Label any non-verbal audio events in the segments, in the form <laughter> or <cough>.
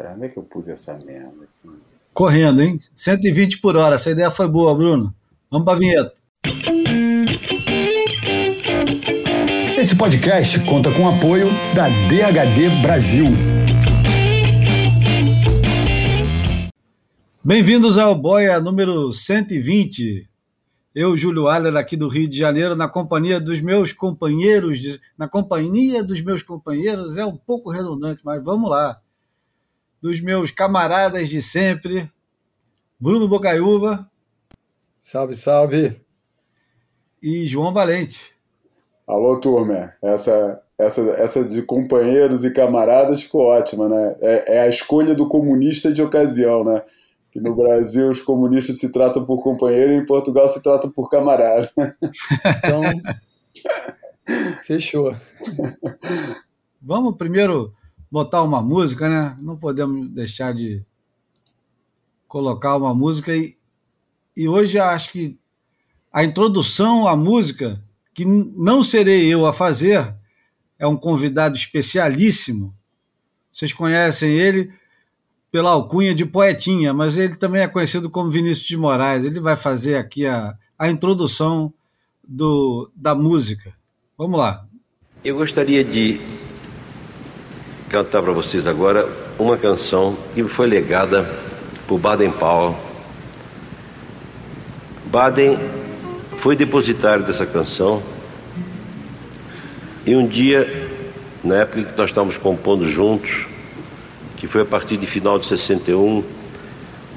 Cara, onde é que eu pus essa merda aqui? Correndo, hein? 120 por hora. Essa ideia foi boa, Bruno. Vamos pra vinheta. Esse podcast conta com o apoio da DHD Brasil. Bem-vindos ao Boia número 120. Eu, Júlio Aller, aqui do Rio de Janeiro, na companhia dos meus companheiros, na companhia dos meus companheiros, é um pouco redundante, mas vamos lá. Dos meus camaradas de sempre, Bruno Bocaiúva Salve, salve. e João Valente. Alô, turma. Essa, essa, essa de companheiros e camaradas ficou ótima, né? É, é a escolha do comunista de ocasião, né? Que no Brasil os comunistas se tratam por companheiro e em Portugal se tratam por camarada. <laughs> Então, fechou. Vamos primeiro botar uma música, né? Não podemos deixar de colocar uma música e, e hoje acho que a introdução à música, que não serei eu a fazer, é um convidado especialíssimo. Vocês conhecem ele pela alcunha de Poetinha, mas ele também é conhecido como Vinícius de Moraes. Ele vai fazer aqui a, a introdução do, da música. Vamos lá. Eu gostaria de cantar para vocês agora uma canção que foi legada por Baden Powell. Baden foi depositário dessa canção e um dia, na época que nós estávamos compondo juntos, que foi a partir de final de 61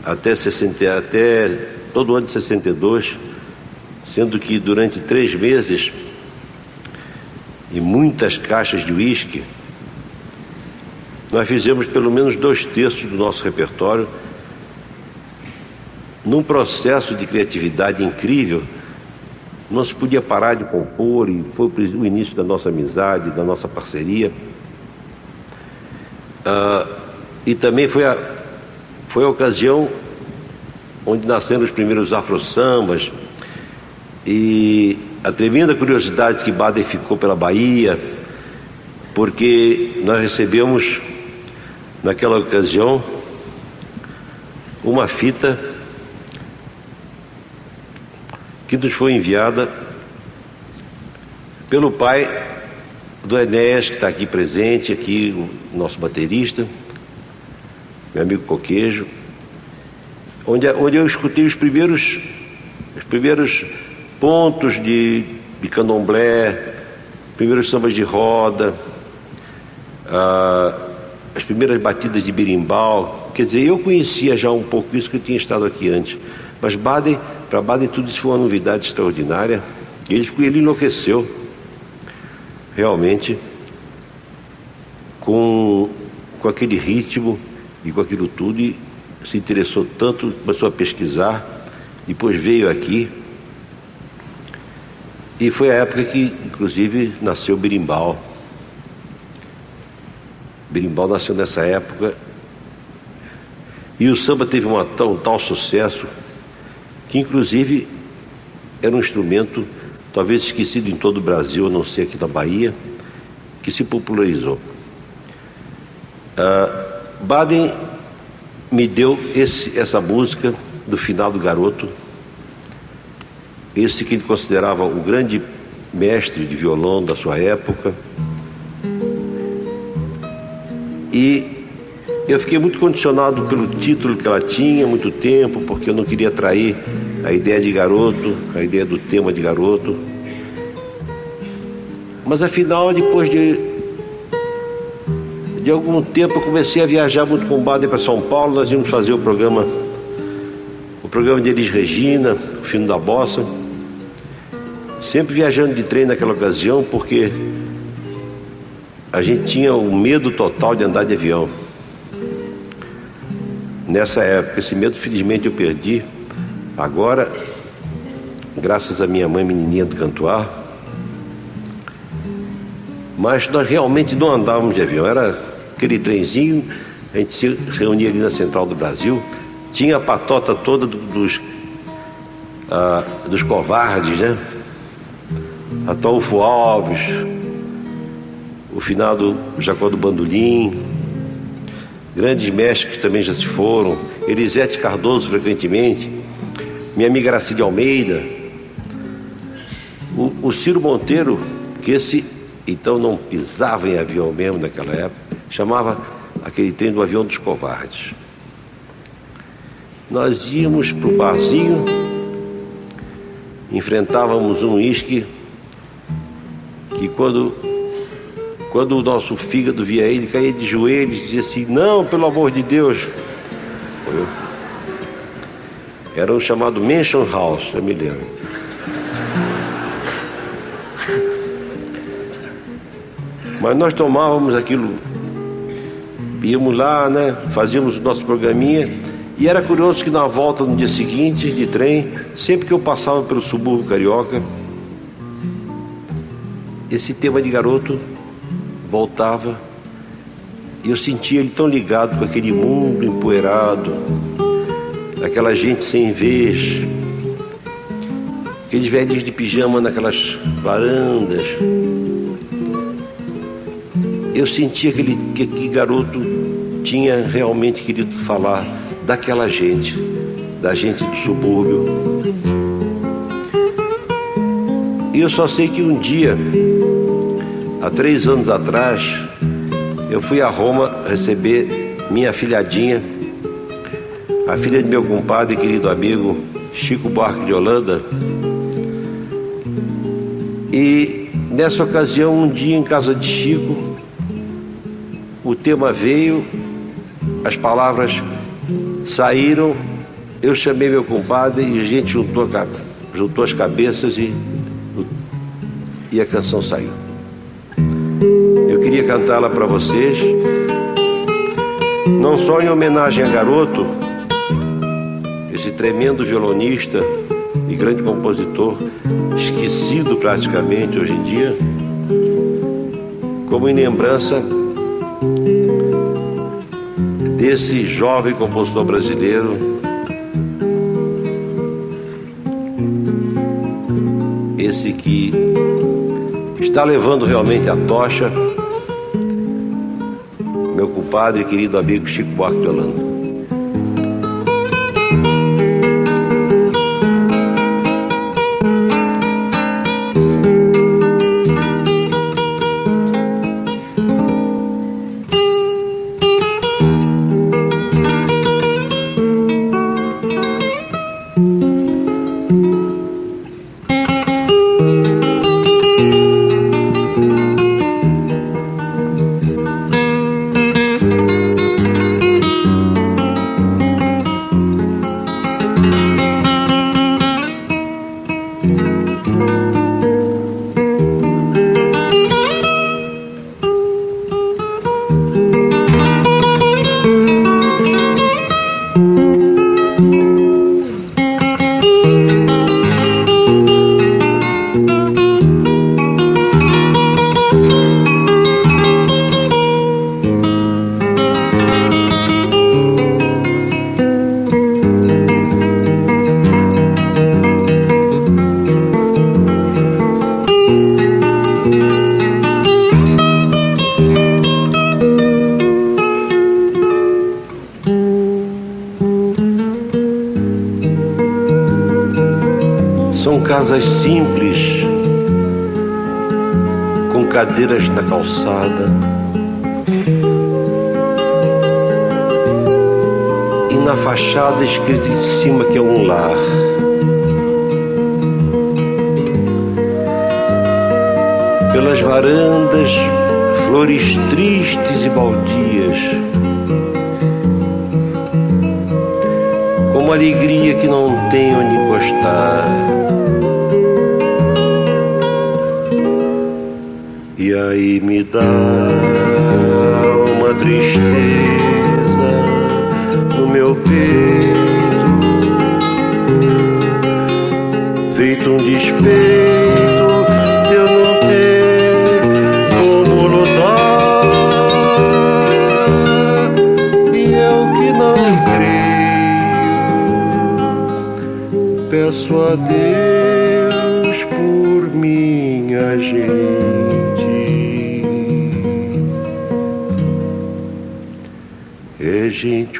até, 60, até todo ano de 62, sendo que durante três meses e muitas caixas de uísque, nós fizemos pelo menos dois terços do nosso repertório num processo de criatividade incrível. Não se podia parar de compor e foi o início da nossa amizade, da nossa parceria. Ah, e também foi a, foi a ocasião onde nasceram os primeiros afro-sambas e a tremenda curiosidade que Baden ficou pela Bahia, porque nós recebemos naquela ocasião uma fita que nos foi enviada pelo pai do Enéas, que está aqui presente, aqui o nosso baterista, meu amigo Coquejo, onde, onde eu escutei os primeiros, os primeiros pontos de, de candomblé, primeiros sambas de roda, ah, as primeiras batidas de berimbau. Quer dizer, eu conhecia já um pouco isso que eu tinha estado aqui antes. Mas Baden, para Baden tudo isso foi uma novidade extraordinária. Ele, ele enlouqueceu, realmente, com, com aquele ritmo e com aquilo tudo. E se interessou tanto, começou a pesquisar. Depois veio aqui. E foi a época que, inclusive, nasceu o berimbau. Berimbau nasceu nessa época. E o samba teve uma tão, tal sucesso que, inclusive, era um instrumento talvez esquecido em todo o Brasil, a não ser aqui na Bahia, que se popularizou. Ah, Baden me deu esse, essa música do final do garoto, esse que ele considerava o grande mestre de violão da sua época. E eu fiquei muito condicionado pelo título que ela tinha, muito tempo, porque eu não queria trair a ideia de garoto, a ideia do tema de garoto. Mas afinal, depois de, de algum tempo, eu comecei a viajar muito com o Baden para São Paulo. Nós íamos fazer o programa, o programa de Elis Regina, o Fino da Bossa. Sempre viajando de trem naquela ocasião, porque a gente tinha o medo total de andar de avião. Nessa época, esse medo felizmente eu perdi. Agora, graças à minha mãe menininha do Cantuar, mas nós realmente não andávamos de avião. Era aquele trenzinho, a gente se reunia ali na Central do Brasil, tinha a patota toda do- dos, ah, dos covardes, né? Atolfo Alves, o finado Jacó do Bandolim, grandes mestres que também já se foram, Elisete Cardoso frequentemente, minha amiga Gracide Almeida, o, o Ciro Monteiro, que esse então não pisava em avião mesmo naquela época, chamava aquele trem do avião dos covardes. Nós íamos para o barzinho, enfrentávamos um uísque que quando, quando o nosso fígado via ele, caía de joelhos e dizia assim, não, pelo amor de Deus. Era um chamado Mansion House, eu me lembro. Mas nós tomávamos aquilo, íamos lá, né? Fazíamos o nosso programinha. E era curioso que na volta no dia seguinte de trem, sempre que eu passava pelo subúrbio carioca, esse tema de garoto voltava e eu sentia ele tão ligado com aquele mundo empoeirado, aquela gente sem vez, aqueles velhos de pijama naquelas varandas, eu sentia que, ele, que aquele garoto tinha realmente querido falar daquela gente, da gente do subúrbio. E eu só sei que um dia, há três anos atrás, eu fui a Roma receber minha filhadinha, a filha de meu compadre e querido amigo Chico Buarque de Holanda. E nessa ocasião, um dia em casa de Chico, o tema veio, as palavras saíram, eu chamei meu compadre e a gente juntou, juntou as cabeças e, e a canção saiu. Eu queria cantá-la para vocês, não só em homenagem a Garoto, esse tremendo violonista e grande compositor, esquecido praticamente hoje em dia, como em lembrança desse jovem compositor brasileiro está levando realmente a tocha meu compadre e querido amigo Chico Buarque de Holanda casas simples, com cadeiras na calçada. E na fachada escrito em cima que é um lar. Pelas varandas, flores tristes e baldias. Como alegria que não tem onde encostar. E aí me dá uma tristeza no meu peito, feito um despeito de eu não ter como lutar. E eu que não creio, peço a Deus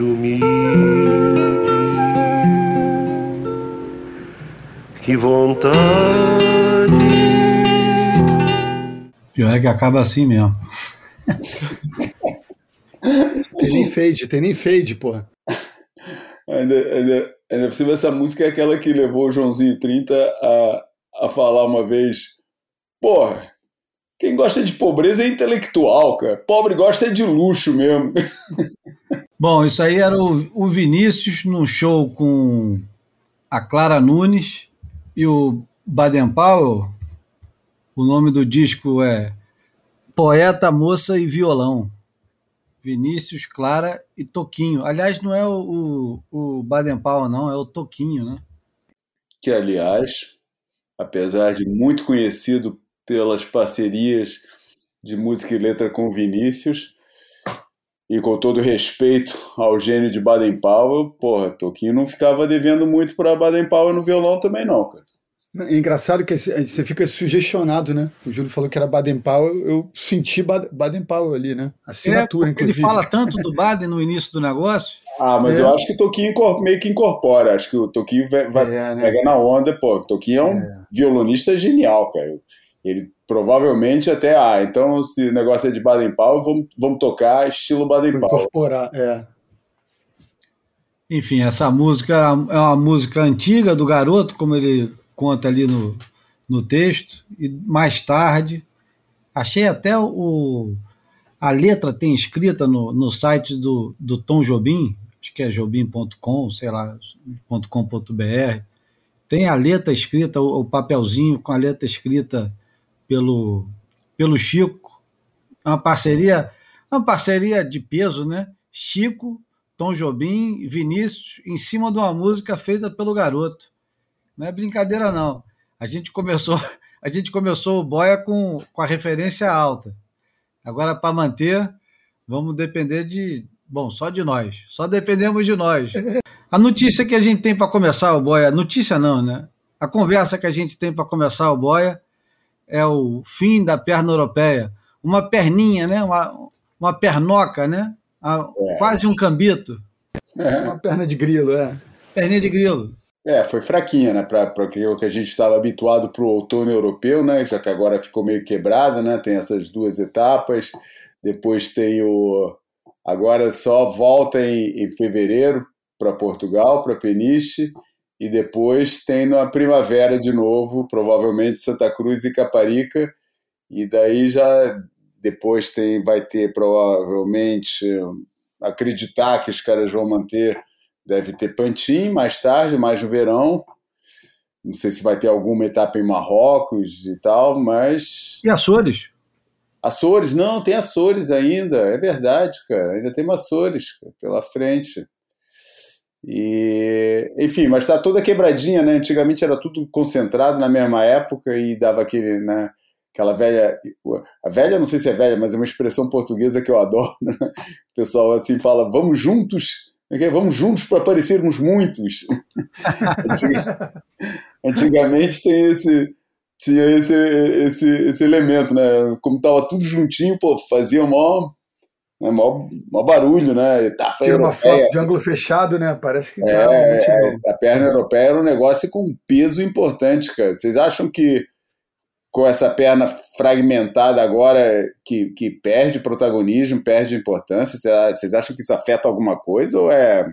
gente humilde. Que vontade. Pior é que acaba assim mesmo. <laughs> Tem nem fade, tem nem fade, porra. Ainda, ainda, ainda por cima, essa música é aquela que levou o Joãozinho 30 a, a falar uma vez: Porra, quem gosta de pobreza é intelectual, cara. Pobre gosta de luxo mesmo. <laughs> Bom, isso aí era o, o Vinícius num show com a Clara Nunes e o Baden Powell. O nome do disco é Poeta, Moça e Violão. Vinícius, Clara e Toquinho. Aliás, não é o, o, o Baden Powell, não, é o Toquinho, né? Que, aliás, apesar de muito conhecido pelas parcerias de música e letra com Vinícius, e com todo respeito ao gênio de Baden Powell, porra, Toquinho não ficava devendo muito para Baden Powell no violão também não, cara. É engraçado que você fica sugestionado, né? O Júlio falou que era Baden Powell, eu senti Baden Powell ali, né? Assinatura, é, inclusive. Ele fala tanto do Baden no início do negócio. Ah, mas é. eu acho que o Toquinho meio que incorpora. Acho que o Toquinho vai, vai é, né? pega na onda, pô. O Toquinho é um é. violonista genial, cara. Ele provavelmente até, ah, então se o negócio é de Baden Powell, vamos, vamos tocar estilo Baden Powell. Incorporar, é. Enfim, essa música é uma música antiga do garoto, como ele conta ali no, no texto, e mais tarde, achei até o, a letra tem escrita no, no site do, do Tom Jobim, acho que é jobim.com, sei lá, .com.br, tem a letra escrita, o, o, papelzinho com a letra escrita pelo, pelo Chico, é uma parceria, uma parceria de peso, né? Chico, Tom Jobim, Vinícius, em cima de uma música feita pelo garoto. Não é brincadeira, não. A gente começou, <laughs> a gente começou o boia com, com a referência alta. Agora, para manter, vamos depender de. Bom, só de nós. Só dependemos de nós. A notícia que a gente tem para começar o boia. Notícia não, né? A conversa que a gente tem para começar o boia é o fim da perna europeia. Uma perninha, né? Uma, uma pernoca, né? A, é. Quase um cambito. É. Uma perna de grilo, é. Perninha de grilo. É, foi fraquinha, né? Para o que a gente estava habituado para o outono europeu, né? Já que agora ficou meio quebrada, né? Tem essas duas etapas. Depois tem o. Agora só volta em, em fevereiro para Portugal, para Peniche. E depois tem na primavera de novo, provavelmente Santa Cruz e Caparica. E daí já depois tem, vai ter provavelmente acreditar que os caras vão manter Deve ter Pantin mais tarde, mais no verão. Não sei se vai ter alguma etapa em Marrocos e tal, mas. E Açores? Açores, não, tem Açores ainda, é verdade, cara. Ainda tem Açores cara, pela frente. E, enfim, mas está toda quebradinha, né? Antigamente era tudo concentrado na mesma época e dava aquele, né? Aquela velha, a velha, não sei se é velha, mas é uma expressão portuguesa que eu adoro. Né? O pessoal assim fala, vamos juntos Vamos juntos para parecermos muitos. <laughs> Antigamente tem esse, tinha esse, esse, esse elemento, né? Como tava tudo juntinho, pô, fazia maior, né, maior, maior barulho, né? Etapa Tira uma foto de ângulo fechado, né? Parece que é, é, a perna europeia era um negócio com peso importante, cara. Vocês acham que com essa perna fragmentada agora que, que perde protagonismo, perde importância? Vocês acham que isso afeta alguma coisa ou é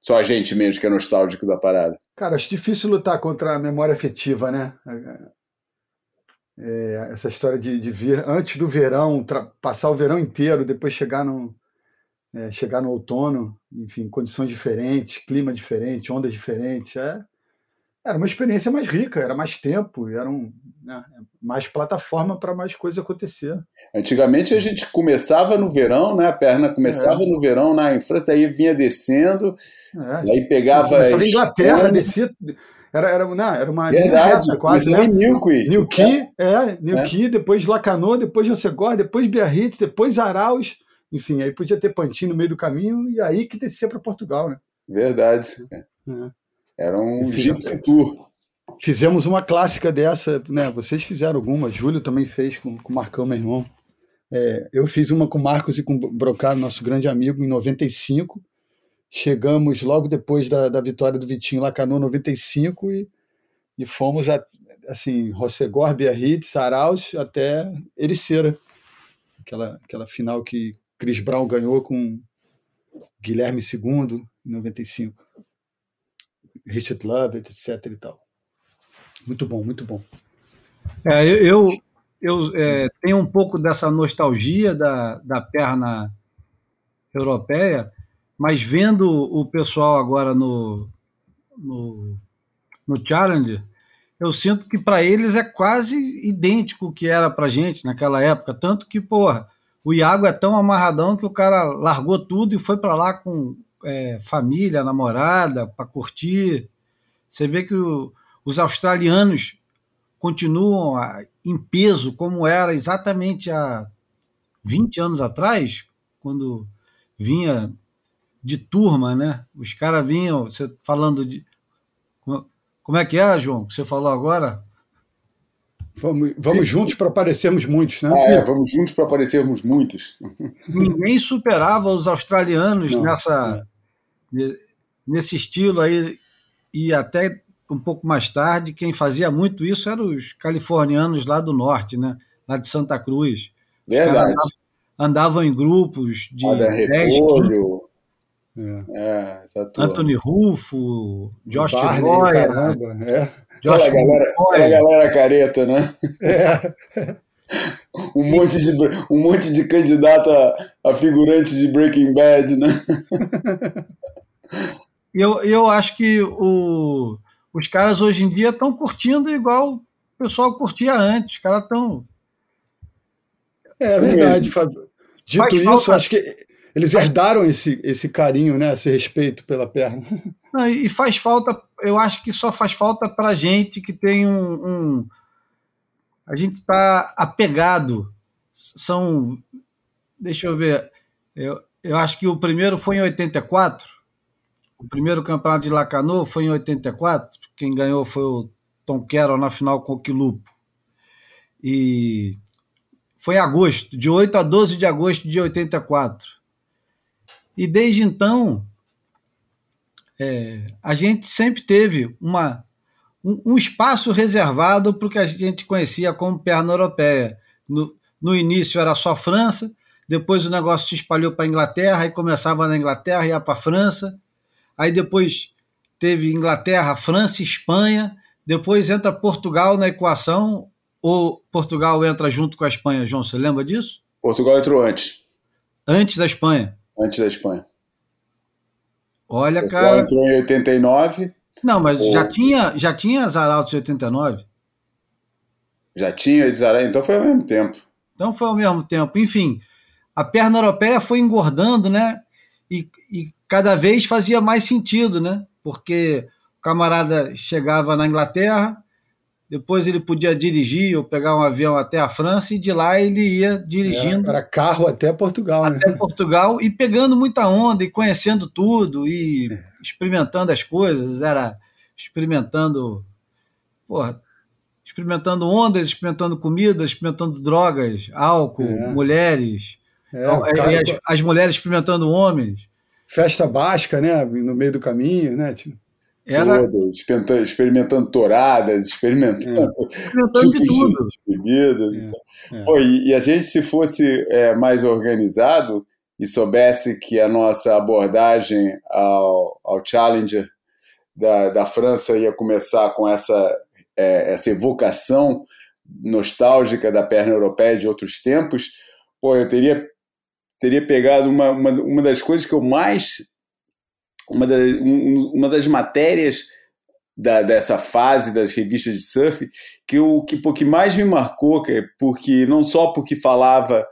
só a gente mesmo que é nostálgico da parada? Cara, acho difícil lutar contra a memória afetiva, né? É, essa história de, de vir antes do verão, passar o verão inteiro, depois chegar no, é, chegar no outono, enfim, condições diferentes, clima diferente, ondas diferentes. É, era uma experiência mais rica, era mais tempo, era um, né, mais plataforma para mais coisas acontecer. Antigamente a gente começava no verão, né? A perna começava é. no verão na França, aí vinha descendo, é. aí pegava. Começava a Inglaterra, descia. Era, era, não, era uma Verdade, reta, quase, né? Newquay. Newquay, é, Newquay, é. depois Lacanau, depois Jacegor, depois Biarritz, depois Araus. Enfim, aí podia ter Pantin no meio do caminho e aí que descia para Portugal, né? Verdade. É. Era um Jeep Tour. Fizemos uma clássica dessa, né? Vocês fizeram alguma, Júlio também fez com, com o Marcão, meu irmão. É, eu fiz uma com o Marcos e com o Brocaro, nosso grande amigo, em 95. Chegamos logo depois da, da vitória do Vitinho Lacanô, 95, e, e fomos a, assim, Rossegor, Biarritz, Saraus, até Ericeira. Aquela, aquela final que Chris Brown ganhou com Guilherme II, em 95. Richard Love, etc e tal. Muito bom, muito bom. É, eu, eu é, tenho um pouco dessa nostalgia da, da perna europeia, mas vendo o pessoal agora no, no, no Challenge, eu sinto que para eles é quase idêntico o que era para gente naquela época. Tanto que, porra, o Iago é tão amarradão que o cara largou tudo e foi para lá com é, família, namorada, para curtir. Você vê que o, os australianos continuam a, em peso como era exatamente há 20 anos atrás, quando vinha de turma, né? Os caras vinham, você falando de. Como é que é, João? Que você falou agora? Vamos, vamos juntos para parecermos muitos, né? Ah, é, vamos juntos para parecermos muitos. Ninguém superava os australianos Não, nessa, é. Nesse estilo aí, e até um pouco mais tarde, quem fazia muito isso eram os californianos lá do norte, né? lá de Santa Cruz. Verdade. Andavam, andavam, em grupos de Olha, 10, 15. É. É, Anthony Rufo, Josh Roy, é. Josh aquela, galera, aquela galera careta, né? É. <laughs> um, monte de, um monte de candidato a, a figurante de Breaking Bad, né? <laughs> eu, eu acho que o, os caras hoje em dia estão curtindo igual o pessoal curtia antes. Os caras estão. É verdade, Fábio. Dito Faz isso, falta... acho que eles herdaram esse, esse carinho, né? Esse respeito pela perna. Não, e faz falta, eu acho que só faz falta para gente que tem um. um a gente está apegado. São. Deixa eu ver. Eu, eu acho que o primeiro foi em 84 o primeiro campeonato de Lacanô foi em 84. Quem ganhou foi o Tom Carroll na final com o Quilupo. E foi em agosto, de 8 a 12 de agosto de 84. E desde então, é, a gente sempre teve uma, um, um espaço reservado para o que a gente conhecia como perna europeia. No, no início era só França, depois o negócio se espalhou para a Inglaterra, e começava na Inglaterra, ia para a França, aí depois teve Inglaterra, França, Espanha, depois entra Portugal na equação, ou Portugal entra junto com a Espanha, João, você lembra disso? Portugal entrou antes. Antes da Espanha? Antes da Espanha. Olha, Portugal cara. entrou em 89. Não, mas ou... já tinha já tinha as Arautos em 89? Já tinha as Arautos, então foi ao mesmo tempo. Então foi ao mesmo tempo. Enfim, a perna europeia foi engordando, né? E, e cada vez fazia mais sentido, né? Porque o camarada chegava na Inglaterra, depois ele podia dirigir ou pegar um avião até a França e de lá ele ia dirigindo. Era, carro até Portugal, até né? Portugal e pegando muita onda e conhecendo tudo e é. experimentando as coisas. Era experimentando, porra, experimentando ondas, experimentando comidas, experimentando drogas, álcool, é. mulheres. É, então, cara... as, as mulheres experimentando homens festa basca, né? No meio do caminho, né? Tipo, Era... Tudo, experimentando, experimentando touradas, experimentando, é. <laughs> experimentando tipos de, tudo. de bebidas. É. É. Pô, e, e, a gente, se fosse é, mais organizado e soubesse que a nossa abordagem ao, ao Challenger da, da França ia começar com essa, é, essa evocação nostálgica da perna europeia de outros tempos, pô, eu teria teria pegado uma, uma, uma das coisas que eu mais. Uma, da, um, uma das matérias da, dessa fase das revistas de surf que o que, que mais me marcou, é porque não só porque falava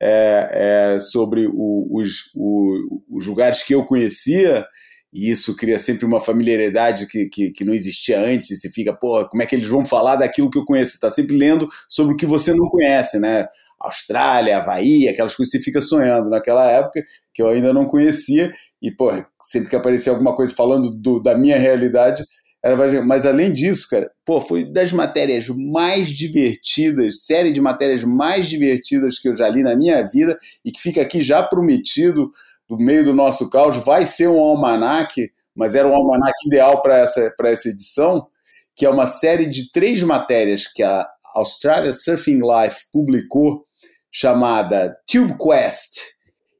é, é, sobre o, os, o, os lugares que eu conhecia, e isso cria sempre uma familiaridade que, que, que, não existia antes, e você fica, pô, como é que eles vão falar daquilo que eu conheço? Você está sempre lendo sobre o que você não conhece, né? Austrália, Havaí, aquelas coisas que você fica sonhando naquela época, que eu ainda não conhecia, e, pô, sempre que aparecia alguma coisa falando do, da minha realidade, Era, mas além disso, cara, pô, foi das matérias mais divertidas, série de matérias mais divertidas que eu já li na minha vida e que fica aqui já prometido do meio do nosso caos. Vai ser um almanac, mas era um almanac ideal para essa, essa edição, que é uma série de três matérias que a Australia Surfing Life publicou, chamada Tube Quest,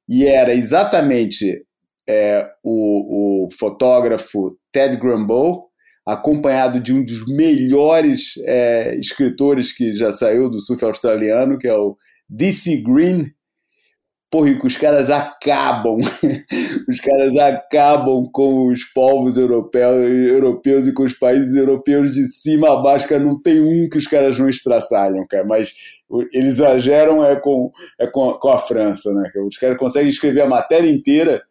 e era exatamente é, o, o fotógrafo Ted Grambo acompanhado de um dos melhores é, escritores que já saiu do surf australiano, que é o DC Green. Porra, que os caras acabam, <laughs> os caras acabam com os povos europeus, europeus e com os países europeus de cima a baixo, cara, não tem um que os caras não estraçalham, cara, mas eles exageram é com, é com, com a França, né? Os caras conseguem escrever a matéria inteira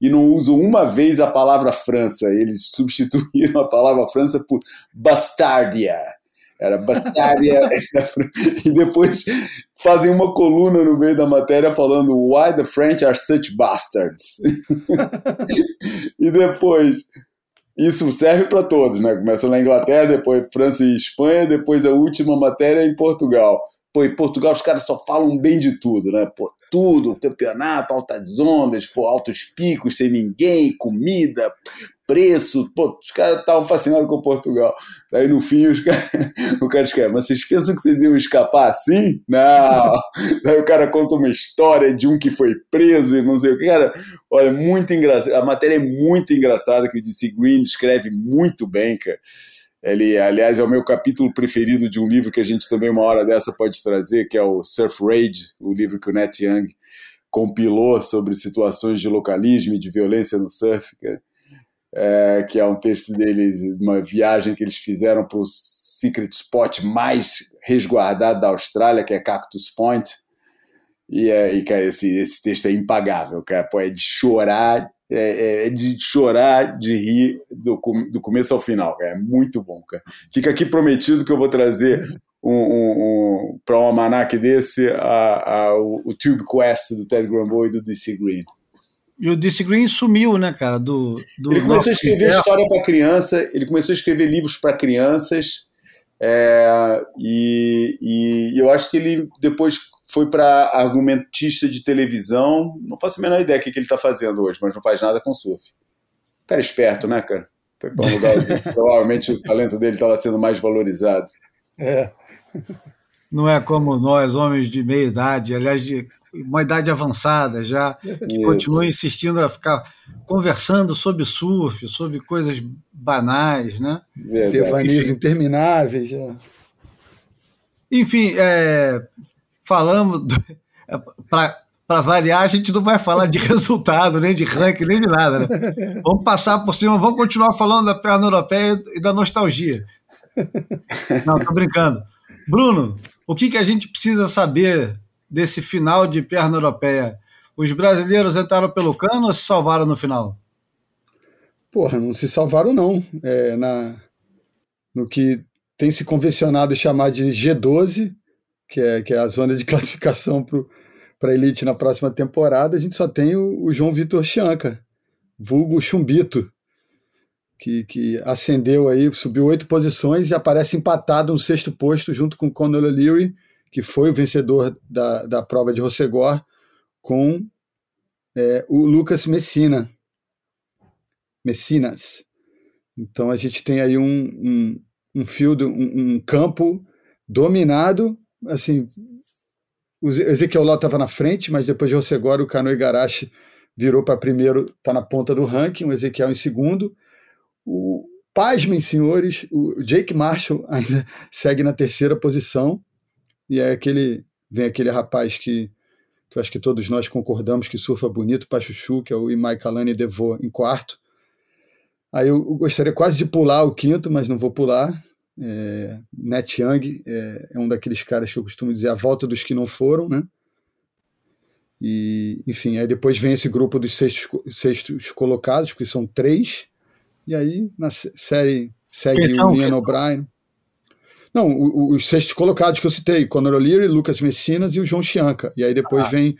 e não usam uma vez a palavra França. Eles <laughs> substituíram a palavra França por bastardia. Era bastardia. e depois fazem uma coluna no meio da matéria falando Why the French are such bastards. <laughs> e depois. Isso serve para todos, né? Começa na Inglaterra, depois França e Espanha, depois a última matéria é em Portugal. Pô, em Portugal os caras só falam bem de tudo, né? Pô, tudo, campeonato, altas ondas, pô, altos picos, sem ninguém, comida, preço, pô, os caras estavam fascinados com Portugal. Daí no fim os <laughs> caras, o cara escreve, mas vocês pensam que vocês iam escapar assim? Não! Daí o cara conta uma história de um que foi preso e não sei o que. Cara, olha, muito engraçado. A matéria é muito engraçada, que o DC Green escreve muito bem, cara. Ele, aliás, é o meu capítulo preferido de um livro que a gente também uma hora dessa pode trazer, que é o Surf Rage, o livro que o Net Young compilou sobre situações de localismo e de violência no surf, que é, que é um texto dele, uma viagem que eles fizeram para o secret spot mais resguardado da Austrália, que é Cactus Point. E, é, e cara, esse, esse texto é impagável, cara. Pô, é de chorar é, é, é, de chorar, de rir do, do começo ao final. Cara. É muito bom, cara. Fica aqui prometido que eu vou trazer um, um, um para um almanac desse a, a, o, o, Tube Quest do Ted Grambo e do DC Green. E o DC Green sumiu, né, cara? Do, do ele começou a escrever história para criança, ele começou a escrever livros para crianças, é, e, e eu acho que ele depois foi para argumentista de televisão. Não faço a menor ideia do que, que ele está fazendo hoje, mas não faz nada com surf. Cara esperto, né, cara? Foi para um lugar. <laughs> provavelmente o talento dele estava sendo mais valorizado. É. Não é como nós, homens de meia idade, aliás, de uma idade avançada já, que continuam insistindo a ficar conversando sobre surf, sobre coisas banais, né? Devaneios intermináveis. Já. Enfim, é, falamos. Para variar, a gente não vai falar de <laughs> resultado, nem de ranking, nem de nada. Né? Vamos passar por cima, vamos continuar falando da perna europeia e da nostalgia. Não, tô brincando. Bruno, o que, que a gente precisa saber desse final de perna europeia? Os brasileiros entraram pelo cano ou se salvaram no final? Porra, não se salvaram, não. É, na, no que tem se convencionado chamar de G12, que é, que é a zona de <laughs> classificação para a elite na próxima temporada, a gente só tem o, o João Vitor Chianca, vulgo Chumbito, que, que ascendeu aí, subiu oito posições e aparece empatado no sexto posto junto com Conor O'Leary, que foi o vencedor da, da prova de Rossegor, com é, o Lucas Messina. Messinas. Então a gente tem aí um, um, um field, um, um campo dominado assim, o Ezequiel Ló estava na frente, mas depois de Rossegoro, o Cano Igarashi virou para primeiro, está na ponta do ranking, o Ezequiel em segundo. O, pasmem, senhores, o Jake Marshall <laughs> ainda segue na terceira posição, e é aquele, vem aquele rapaz que, que eu acho que todos nós concordamos que surfa bonito, Pachuchu, que é o Imai Kalani Devo em quarto. Aí eu gostaria quase de pular o quinto, mas não vou pular. É, Net Young é, é, um daqueles caras que eu costumo dizer a volta dos que não foram, né? E, enfim, aí depois vem esse grupo dos sextos, sextos colocados, que são três, e aí na série segue o Ian O'Brien. Não, os sextos colocados que eu citei, Conor O'Leary, Lucas Messinas e o João Chianca. E aí depois ah. vem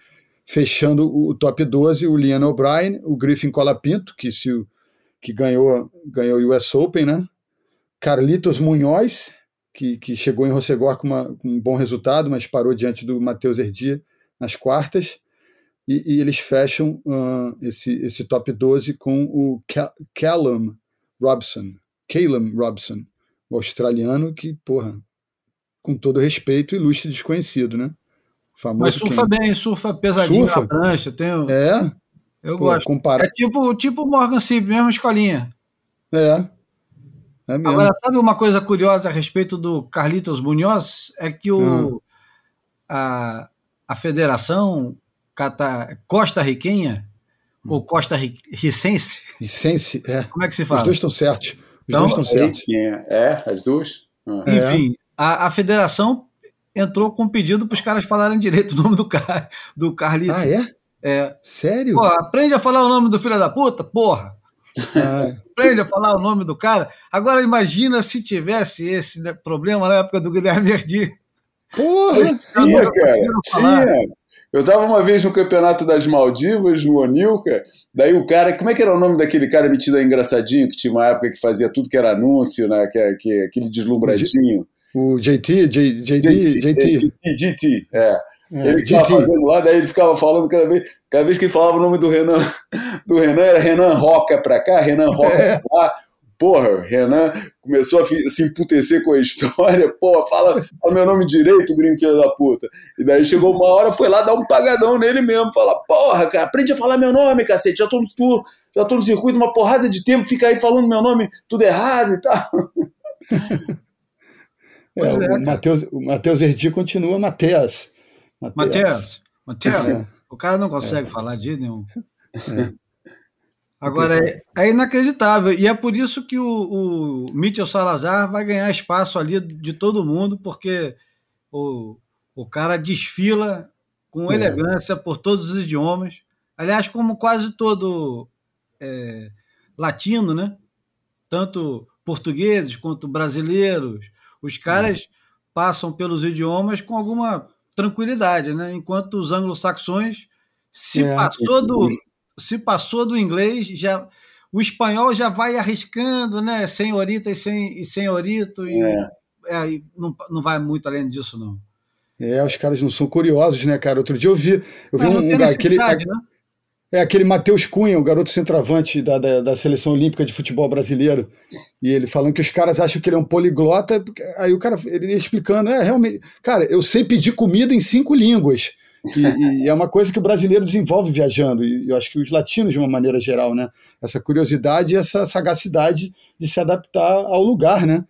fechando o top 12, o Liam O'Brien, o Griffin Colapinto, que, se, que ganhou, ganhou o US Open, né? Carlitos Munhoz, que, que chegou em Rossegor com, uma, com um bom resultado, mas parou diante do Matheus Herdia nas quartas. E, e eles fecham uh, esse, esse top 12 com o Callum Robson, Calum Robson, o australiano que, porra, com todo respeito, ilustre desconhecido, né? Famoso Mas surfa quem? bem, surfa pesadinho surfa? na prancha. Tem, é? Eu Pô, gosto. Compara... É tipo, tipo Morgan Cib, mesma escolinha. É. É mesmo. Agora, sabe uma coisa curiosa a respeito do Carlitos Munhoz? É que o, hum. a, a federação cata, costa-riquenha, hum. ou costa-ricense... Ricense, é. Como é que se fala? Os dois estão certos. Os então, dois estão certos. É, as duas. Ah. Enfim, a, a federação entrou com um pedido para os caras falarem direito o nome do, car, do Carlitos. Ah, é? É. Sério? Pô, aprende a falar o nome do filho da puta, porra. Ah. aprende a falar o nome do cara. Agora imagina se tivesse esse né, problema na época do Guilherme Erdi. Porra! Tinha, cara. Tinha. Eu estava uma vez no campeonato das Maldivas, no Onilca, daí o cara, como é que era o nome daquele cara metido aí engraçadinho, que tinha uma época que fazia tudo que era anúncio, né? Que, que, aquele deslumbradinho. O JT, J, JD, JT. JT, é. É, ele ficava fazendo lá, daí ele ficava falando cada vez, cada vez que ele falava o nome do Renan, <laughs> do Renan era Renan Roca pra cá, Renan Roca é. pra lá. Porra, Renan começou a se emputecer com a história. <laughs> Porra, fala, o meu nome direito, brinquedo da puta. E daí chegou uma hora, foi lá dar um pagadão nele mesmo. Fala, porra, cara, aprende a falar meu nome, cacete. Já tô no, já tô no circuito uma porrada de tempo, fica aí falando meu nome tudo errado e tal. <laughs> É, é, o Matheus, Matheus Erdi continua Mateas. Mateas. Mateas. É. O cara não consegue é. falar de nenhum. É. Agora, é, é, inacreditável. E é por isso que o, o Mitchell Salazar vai ganhar espaço ali de todo mundo, porque o, o cara desfila com é. elegância por todos os idiomas. Aliás, como quase todo é, latino, né? Tanto portugueses quanto brasileiros, os caras passam pelos idiomas com alguma tranquilidade, né? Enquanto os anglo-saxões se é, passou do se passou do inglês já o espanhol já vai arriscando, né? Senhorita e, sem, e senhorito e, é. É, não, não vai muito além disso não. É, os caras não são curiosos, né, cara? Outro dia eu vi, eu vi um, um aquele, né? É aquele Matheus Cunha, o garoto centroavante da, da, da, seleção olímpica de futebol brasileiro. E ele falando que os caras acham que ele é um poliglota. Aí o cara, ele explicando, é realmente. Cara, eu sei pedir comida em cinco línguas. E, e, é uma coisa que o brasileiro desenvolve viajando. E eu acho que os latinos, de uma maneira geral, né? Essa curiosidade e essa sagacidade de se adaptar ao lugar, né?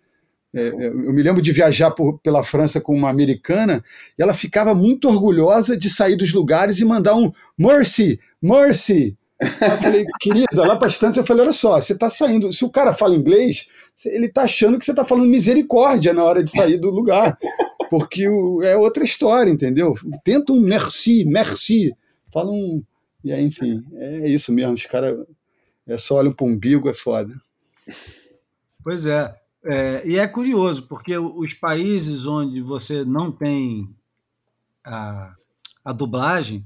É, eu me lembro de viajar por, pela França com uma americana e ela ficava muito orgulhosa de sair dos lugares e mandar um Mercy, Mercy. Eu falei, <laughs> querida, lá para distância eu falei, olha só, você está saindo. Se o cara fala inglês, ele está achando que você está falando misericórdia na hora de sair do lugar, porque o, é outra história, entendeu? Tenta um merci, merci, fala um. E aí, enfim, é isso mesmo. Os caras é só olham para o umbigo, é foda. Pois é. É, e é curioso, porque os países onde você não tem a, a dublagem,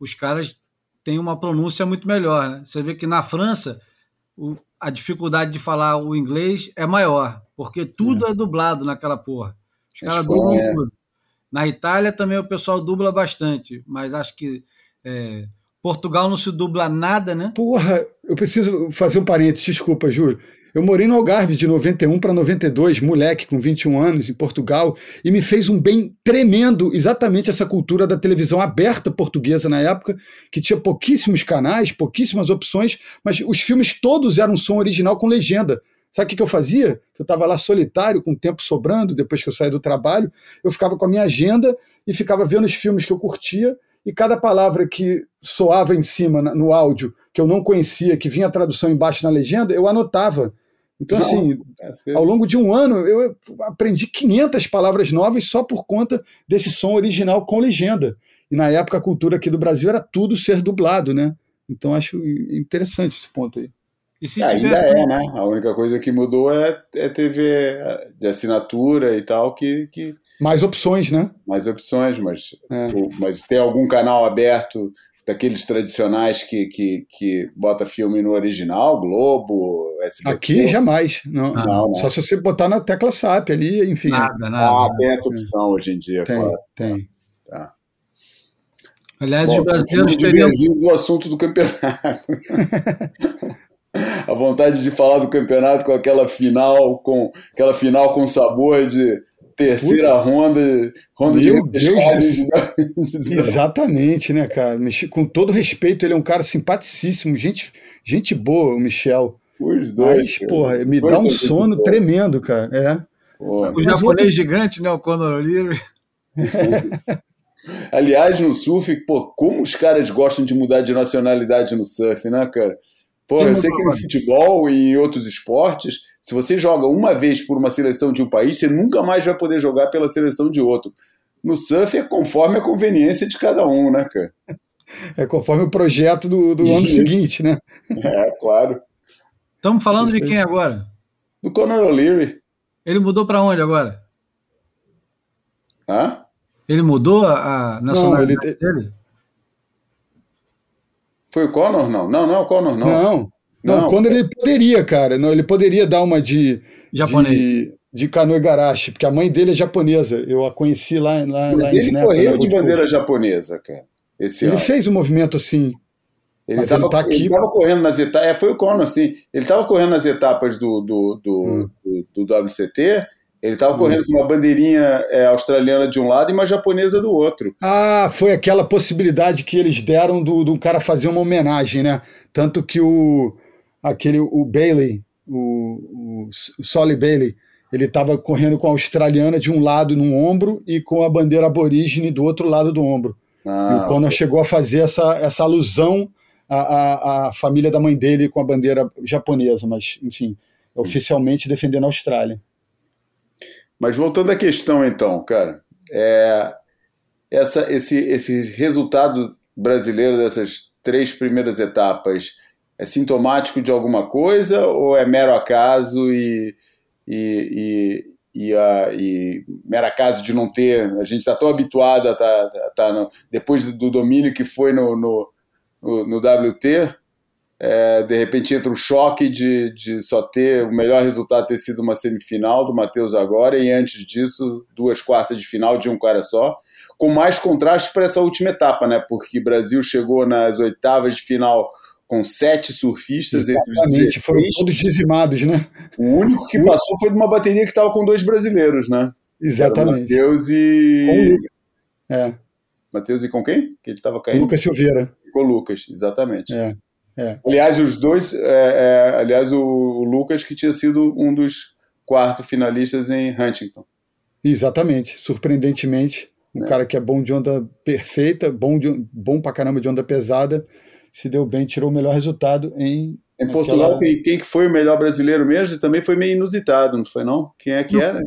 os caras têm uma pronúncia muito melhor. Né? Você vê que na França o, a dificuldade de falar o inglês é maior, porque tudo é, é dublado naquela porra. Os caras dublam é. tudo. Na Itália também o pessoal dubla bastante, mas acho que é, Portugal não se dubla nada, né? Porra, eu preciso fazer um parênteses, desculpa, Júlio. Eu morei no Algarve de 91 para 92, moleque com 21 anos, em Portugal, e me fez um bem tremendo exatamente essa cultura da televisão aberta portuguesa na época, que tinha pouquíssimos canais, pouquíssimas opções, mas os filmes todos eram som original com legenda. Sabe o que, eu fazia? Eu estava lá solitário, com o tempo sobrando, depois que eu saí do trabalho, eu ficava com a minha agenda e ficava vendo os filmes que eu curtia, e cada palavra que soava em cima no áudio, que eu não conhecia, que vinha a tradução embaixo na legenda, eu anotava. Então, Não, assim, é ao longo de um ano, eu aprendi 500 palavras novas só por conta desse som original com legenda. E na época, a cultura aqui do Brasil era tudo ser dublado, né? Então, acho interessante esse ponto aí. E se é, tiver... Ainda é, né? A única coisa que mudou é, é TV de assinatura e tal, que, que... Mais opções, né? Mais opções, mas, é. mas tem algum canal aberto daqueles tradicionais que, que, que bota filme no original, Globo, SBT. Aqui jamais. Não, ah, não, Só se você botar na tecla SAP ali, enfim. Nada, nada. Ah, tem essa opção hoje em dia. Tem, claro. tem. Tá. Aliás, Bom, os brasileiros teriam. do assunto do campeonato. <laughs> a vontade de falar do campeonato com aquela final, com aquela final com sabor de terceira Puta. ronda, ronda Meu de Deus Exatamente, né, cara? Com todo respeito, ele é um cara simpaticíssimo, gente, gente boa, o Michel. Os dois. Mas, porra, me dá um sono tremendo, cara. É. Porra. O japonês outro... gigante, né? O Conor O'Leary. <laughs> Aliás, no surf, pô, como os caras gostam de mudar de nacionalidade no surf, né, cara? Pô, eu sei que no futebol e em outros esportes, se você joga uma vez por uma seleção de um país, você nunca mais vai poder jogar pela seleção de outro. No surf é conforme a conveniência de cada um, né, cara? É conforme o projeto do, do ano seguinte, né? É, claro. Estamos falando de quem agora? Do Conor O'Leary. Ele mudou para onde agora? Hã? Ele mudou a nacionalidade não, ele... dele? Foi o Conor? Não, não, não é o Conor, não. Não, não, não Conor ele poderia, cara. Não, ele poderia dar uma de. Japonês. De, de Kanoe Garashi, porque a mãe dele é japonesa. Eu a conheci lá, lá, Mas lá ele em correu de bandeira japonesa, cara. Esse ele ano. fez um movimento assim. Ele estava tá correndo nas etapas. É, foi o Conor, assim. Ele estava correndo nas etapas do, do, do, hum. do, do WCT ele estava hum. correndo com uma bandeirinha é, australiana de um lado e uma japonesa do outro. Ah, foi aquela possibilidade que eles deram do, do cara fazer uma homenagem, né? Tanto que o aquele o Bailey, o, o, o Solly Bailey, ele estava correndo com a australiana de um lado no ombro e com a bandeira aborígene do outro lado do ombro. Ah, e o Conor chegou a fazer essa, essa alusão à, à, à, família da mãe dele com a bandeira japonesa, mas, enfim, oficialmente defendendo a Austrália. Mas voltando à questão, então, cara, é, essa, esse, esse resultado brasileiro dessas três primeiras etapas é sintomático de alguma coisa ou é mero acaso e, e, e, e, a, e mero acaso de não ter? A gente está tão habituado a tá, tá no, depois do domínio que foi no, no, no, no WT é, de repente entra o choque de, de só ter o melhor resultado ter sido uma semifinal do Matheus agora e antes disso duas quartas de final de um cara só, com mais contraste para essa última etapa, né? Porque o Brasil chegou nas oitavas de final com sete surfistas Exatamente, foram todos dizimados, né? O único que passou foi de uma bateria que estava com dois brasileiros, né? Exatamente. Matheus e. Com É. Matheus e com quem? Que ele estava caindo? Lucas Silveira. Com o Lucas, exatamente. É. É. Aliás, os dois, é, é, aliás, o, Lucas que tinha sido um dos quarto finalistas em Huntington. Exatamente, surpreendentemente, um é. cara que é bom de onda perfeita, bom, de, bom pra caramba de onda pesada, se deu bem, tirou o melhor resultado em. Em naquela... Portugal, quem, quem foi o melhor brasileiro mesmo também foi meio inusitado, não foi não? Quem é que não. era?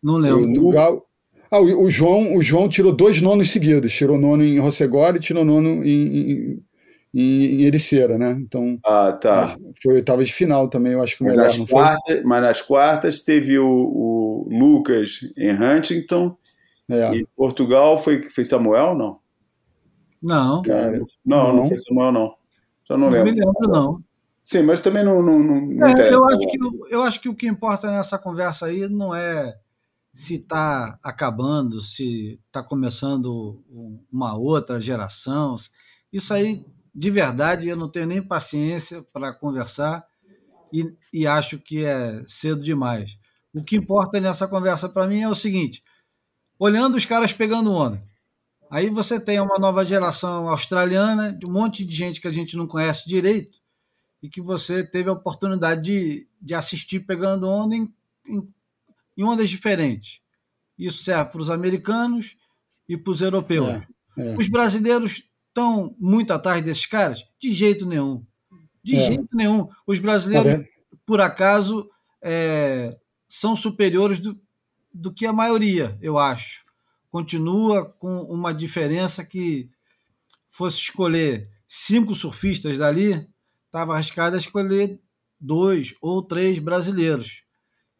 Não lembro. Portugal, ah, o, o, João, o João tirou dois nonos seguidos. Tirou nono em Rossegor e tirou nono em, em, em, Ericeira, né? Então, ah, tá. foi oitava de final também, eu acho que o melhor, não quartas, Mas nas quartas teve o, o Lucas em Huntington, é. e Portugal foi, foi Samuel, não? Não. Cara, não, não, Samuel, não. Só não, não lembro. Não me lembro, não. Sim, mas também não, não, não é, eu, acho que, eu acho que o que importa nessa conversa aí não é se está acabando, se está começando uma outra geração. Isso aí de verdade, eu não tenho nem paciência para conversar e, e acho que é cedo demais. O que importa nessa conversa para mim é o seguinte: olhando os caras pegando onda. Aí você tem uma nova geração australiana, de um monte de gente que a gente não conhece direito, e que você teve a oportunidade de, de assistir pegando onda em, em, em ondas diferentes. Isso serve para os americanos e para os europeus. É, é. Os brasileiros estão muito atrás desses caras? De jeito nenhum. De é. jeito nenhum. Os brasileiros, tá por acaso, é, são superiores do, do que a maioria, eu acho. Continua com uma diferença que fosse escolher cinco surfistas dali, estava arriscado a escolher dois ou três brasileiros.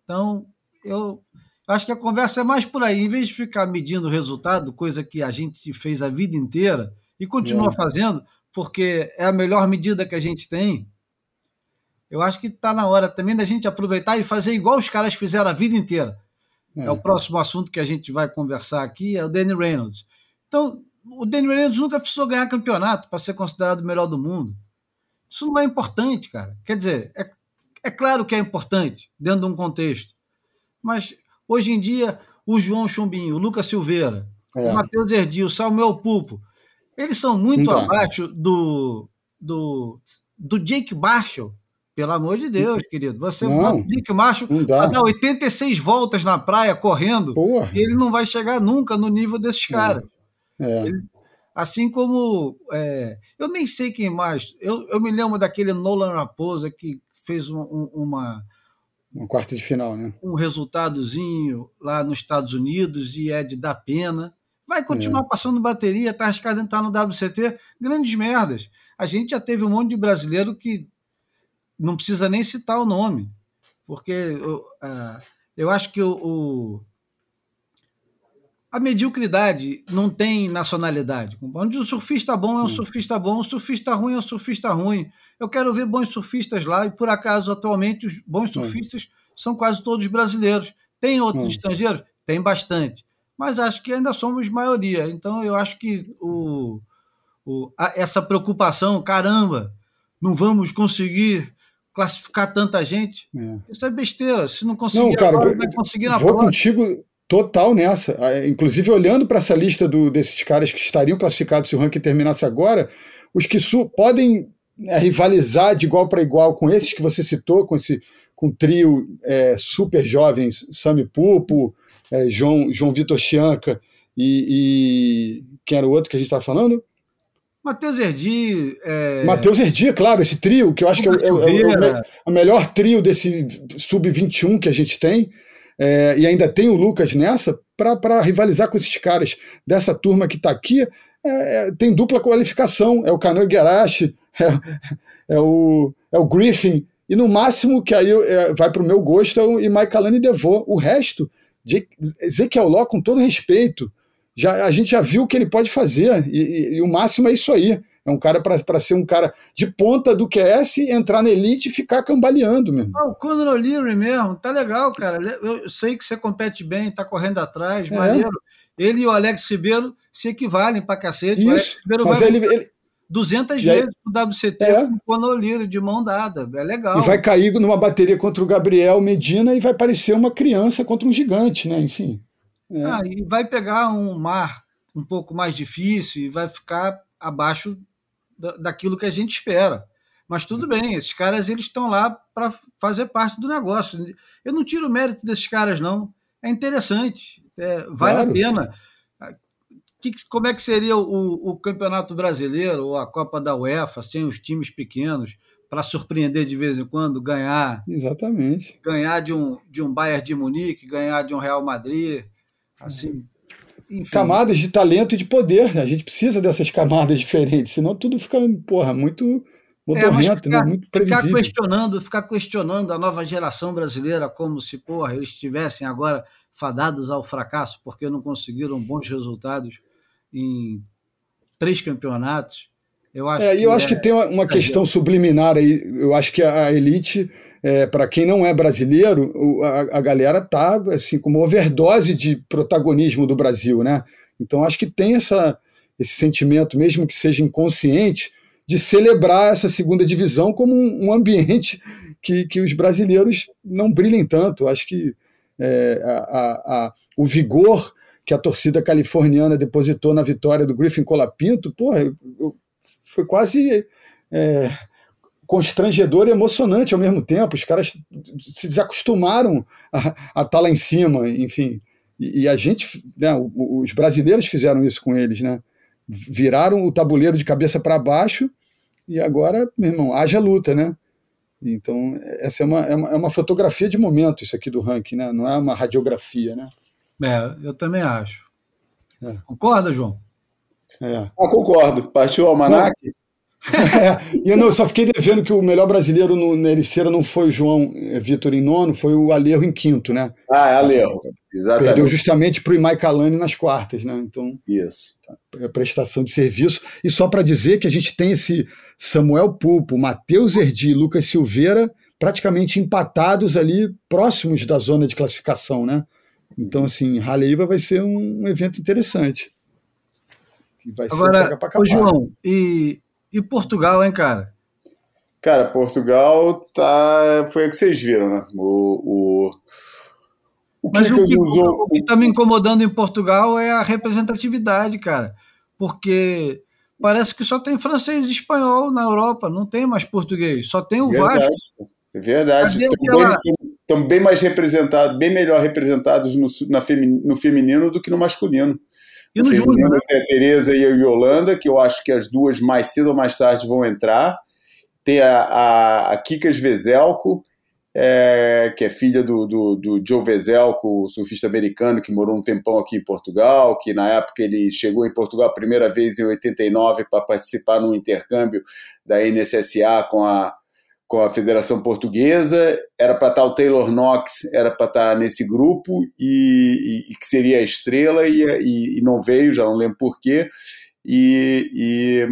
Então, eu acho que a conversa é mais por aí. Em vez de ficar medindo o resultado, coisa que a gente fez a vida inteira, e continua é. fazendo, porque é a melhor medida que a gente tem. Eu acho que está na hora também da gente aproveitar e fazer igual os caras fizeram a vida inteira. É. é o próximo assunto que a gente vai conversar aqui, é o Danny Reynolds. Então, o Danny Reynolds nunca precisou ganhar campeonato para ser considerado o melhor do mundo. Isso não é importante, cara. Quer dizer, é, é claro que é importante, dentro de um contexto. Mas, hoje em dia, o João Chumbinho, o Lucas Silveira, é. o Matheus Erdi, o Samuel Pulpo, eles são muito abaixo do, do, do Jake Marshall. Pelo amor de Deus, querido. Você não, o Jake Marshall vai dar 86 voltas na praia correndo Porra. e ele não vai chegar nunca no nível desses é. caras. É. Ele, assim como. É, eu nem sei quem mais. Eu, eu me lembro daquele Nolan Raposa que fez um, um, uma um quarto de final, né? Um resultadozinho lá nos Estados Unidos e é de dar pena. Vai continuar é. passando bateria, tá arriscado entrar no WCT, grandes merdas. A gente já teve um monte de brasileiro que não precisa nem citar o nome, porque eu, uh, eu acho que o, o, a mediocridade não tem nacionalidade. Onde o surfista bom é um surfista bom, o surfista ruim é um surfista ruim. Eu quero ver bons surfistas lá, e por acaso, atualmente, os bons surfistas são quase todos brasileiros. Tem outros estrangeiros? Tem bastante. Mas acho que ainda somos maioria. Então, eu acho que o, o, a, essa preocupação, caramba, não vamos conseguir classificar tanta gente. É. Isso é besteira. Se não conseguir não, cara, agora, vai conseguir na vou próxima. contigo total nessa. Inclusive, olhando para essa lista do, desses caras que estariam classificados se o ranking terminasse agora, os que podem é, rivalizar de igual para igual com esses que você citou, com esse com o trio é, super jovens, Sami Pupo, é, João, João Vitor Chianca e, e, quem era o outro que a gente estava falando? Matheus Erdi. É... Matheus Erdi, claro, esse trio, que eu acho que é, é, é, o melhor trio desse sub-21 que a gente tem. É, e ainda tem o Lucas nessa, para rivalizar com esses caras dessa turma que está aqui, é, é, tem dupla qualificação. É o Cano Gerashi, <laughs> é, é, o, é o Griffin, e no máximo, que aí é, vai para o meu gosto, é o e Michaelani Devô. O resto, Ezequiel Ló, com todo respeito, já, a gente já viu o que ele pode fazer, e, e, e o máximo é isso aí. É um cara para ser um cara de ponta do QS, entrar na elite e ficar cambaleando mesmo. Ah, o Conor O'Leary mesmo, tá legal, cara. Eu sei que você compete bem, tá correndo atrás, é. maneiro. Ele e o Alex Ribeiro se equivalem pra cacete. Isso, mas ele, ele, 200 vezes aí, pro WCT é. com o Conor O'Leary de mão dada. É legal. E vai cair numa bateria contra o Gabriel Medina e vai parecer uma criança contra um gigante, né? Enfim. É. Ah, e vai pegar um mar um pouco mais difícil e vai ficar abaixo daquilo que a gente espera. Mas tudo uhum. bem, esses caras eles estão lá para fazer parte do negócio. Eu não tiro o mérito desses caras, não. É interessante, é, vale claro. a pena. Que, como é que seria o, o, Campeonato Brasileiro ou a Copa da UEFA sem os times pequenos para surpreender de vez em quando, ganhar? Exatamente. Ganhar de um, de um Bayern de Munique, ganhar de um Real Madrid. Assim, enfim. camadas de talento e de poder. A gente precisa dessas camadas diferentes, senão tudo fica, porra, muito modorrento, é, ficar, né? muito previsível. Ficar questionando, ficar questionando a nova geração brasileira como se, porra, eles estivessem agora fadados ao fracasso porque não conseguiram bons resultados em três campeonatos. Eu acho, é, que, eu acho é, que tem uma, uma questão subliminar aí. Eu acho que a elite, é, para quem não é brasileiro, a, a galera tá assim com uma overdose de protagonismo do Brasil, né? Então acho que tem essa, esse sentimento, mesmo que seja inconsciente, de celebrar essa segunda divisão como um, um ambiente <laughs> que, que os brasileiros não brilhem tanto. Acho que é, a, a, o vigor que a torcida californiana depositou na vitória do Griffin Colapinto, porra, eu, eu foi quase é, constrangedor e emocionante ao mesmo tempo. Os caras se desacostumaram a estar tá lá em cima, enfim. E, e a gente, né, os brasileiros fizeram isso com eles, né? Viraram o tabuleiro de cabeça para baixo e agora, meu irmão, haja luta, né? Então, essa é uma, é uma, é uma fotografia de momento, isso aqui do ranking, né? Não é uma radiografia, né? É, eu também acho. É. Concorda, João? É. Ah, concordo. Partiu o Almanac? <laughs> é, e eu não, só fiquei devendo que o melhor brasileiro no, na Ericeira não foi o João eh, Vitor em nono, foi o Alejo em quinto, né? Ah, é Alejo. Exatamente. Perdeu justamente para o Imai Kalani nas quartas, né? Então, Isso. é prestação de serviço. E só para dizer que a gente tem esse Samuel Pulpo, Matheus Erdi e Lucas Silveira praticamente empatados ali, próximos da zona de classificação, né? Então, assim, Raleiva vai ser um evento interessante. Vai Agora, ô João, e, e Portugal, hein, cara? Cara, Portugal tá. Foi o que vocês viram, né? O, o, o Mas que o, que, usou... o que tá me incomodando em Portugal é a representatividade, cara. Porque parece que só tem francês e espanhol na Europa, não tem mais português, só tem o verdade, Vasco. É verdade. Estão aquela... bem, bem, mais representados, bem melhor representados no, na femi, no feminino do que no masculino. E no, feminino né? tem a Tereza e a Yolanda, que eu acho que as duas mais cedo ou mais tarde vão entrar tem a, a, a Kikas Vezelko, é, que é filha do, do, do Joe Vezelko, surfista americano que morou um tempão aqui em Portugal, que na época ele chegou em Portugal a primeira vez em 89 para participar num intercâmbio da NSSA com a, com a Federação Portuguesa, era para estar o Taylor Knox, era para estar nesse grupo e, e, e, que seria a estrela e, e, não veio, já não lembro porquê, e,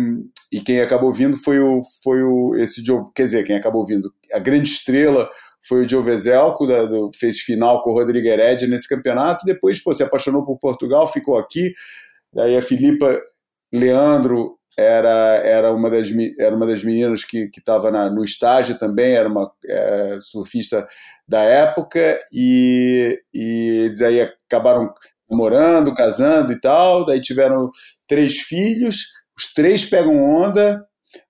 e, quem acabou vindo foi o, foi o esse quer dizer, quem acabou vindo, a grande estrela foi o Joe Vezelco, da, do, fez final com o Rodrigo Heredia nesse campeonato, depois pô, se apaixonou por Portugal, ficou aqui, daí a Filipa Leandro era, era, uma, das, era uma das meninas que estava no estágio também, era uma é, surfista da época, e, e eles aí acabaram namorando, casando e tal, daí tiveram três filhos, os três pegam onda,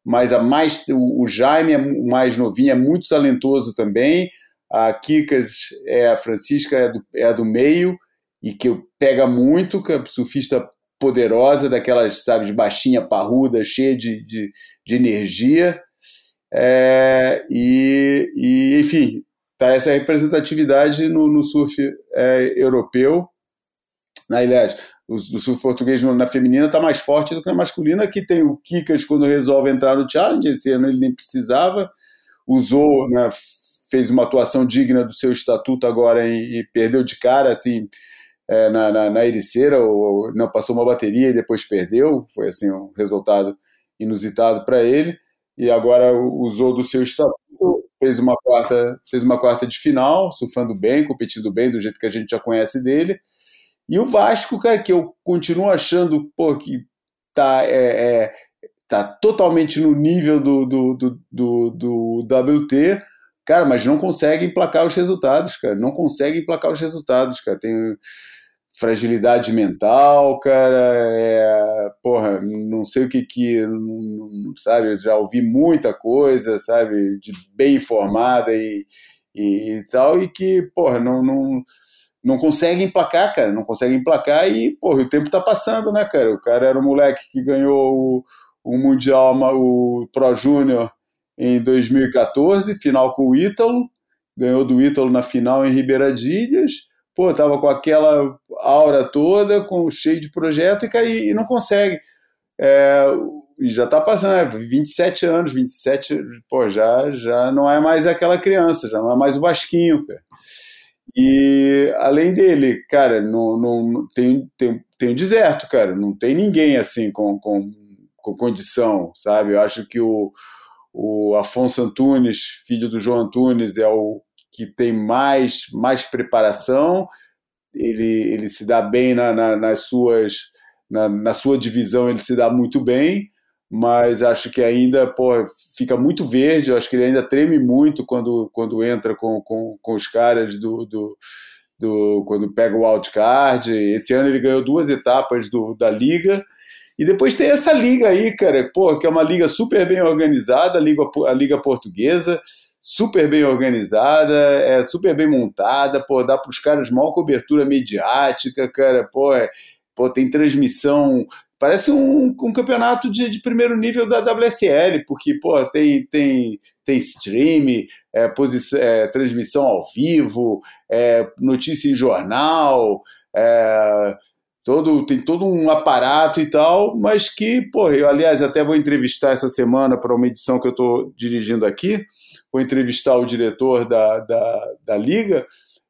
mas a mais, o, Jaime, é mais novinho, é muito talentoso também. A Kikas, é a Francisca, é, do, é do meio, e que pega muito, que é surfista poderosa, daquelas, sabe, de baixinha, parruda, cheia de, de, de energia. É, e, e, enfim, tá essa representatividade no, no surf é, europeu. Aliás, o, surf português na feminina está mais forte do que na masculina, que tem o Kikas quando resolve entrar no challenge, esse ano ele nem precisava, usou, né, fez uma atuação digna do seu estatuto agora e, e perdeu de cara, assim, é, na, na, na Ericeira, ou, não, passou uma bateria e depois perdeu, foi assim um resultado inusitado para ele, e agora usou do seu estatuto, fez uma quarta, fez uma quarta de final, surfando bem, competindo bem, do jeito que a gente já conhece dele, e o Vasco, cara, que eu continuo achando pô, que tá, é, é, tá totalmente no nível do, do, do, do, do WT, cara, mas não consegue emplacar os resultados, cara. Não consegue emplacar os resultados, cara. Tem fragilidade mental, cara. É, porra, não sei o que que. Sabe, já ouvi muita coisa, sabe, de bem informada e, e, e tal, e que, porra, não. não não consegue emplacar, cara, não consegue emplacar e, porra, o tempo tá passando, né, cara? O cara era um moleque que ganhou o, o Mundial, o Pro Júnior em 2014, final com o Ítalo, ganhou do Ítalo na final em Ribeiradilhas, pô, tava com aquela aura toda, com cheio de projeto e, cara, e, não consegue. É, e já tá passando, né, 27 anos, 27, pô, já, já não é mais aquela criança, já não é mais o Vasquinho, cara. E além dele, cara, não, não, tem, tem, tem o deserto, cara. Não tem ninguém assim com, com, com condição, sabe? Eu acho que o, o Afonso Antunes, filho do João Antunes, é o que tem mais, mais preparação. Ele, ele se dá bem na, na, nas suas. Na, na sua divisão, ele se dá muito bem mas acho que ainda pô, fica muito verde, acho que ele ainda treme muito quando, quando entra com, com, com os caras do, do, do quando pega o wildcard. Esse ano ele ganhou duas etapas do, da liga. E depois tem essa liga aí, cara, pô, que é uma liga super bem organizada, a liga, a liga portuguesa, super bem organizada, é super bem montada, pô, dá para os caras maior cobertura mediática, cara, pô, é, pô, tem transmissão Parece um, um campeonato de, de, primeiro nível da WSL, porque pô, tem, tem, tem stream, é, é, transmissão ao vivo, é, notícia em jornal, é, todo, tem todo um aparato e tal, mas que, pô, eu, aliás, até vou entrevistar essa semana para uma edição que eu estou dirigindo aqui, vou entrevistar o diretor da, da, da Liga,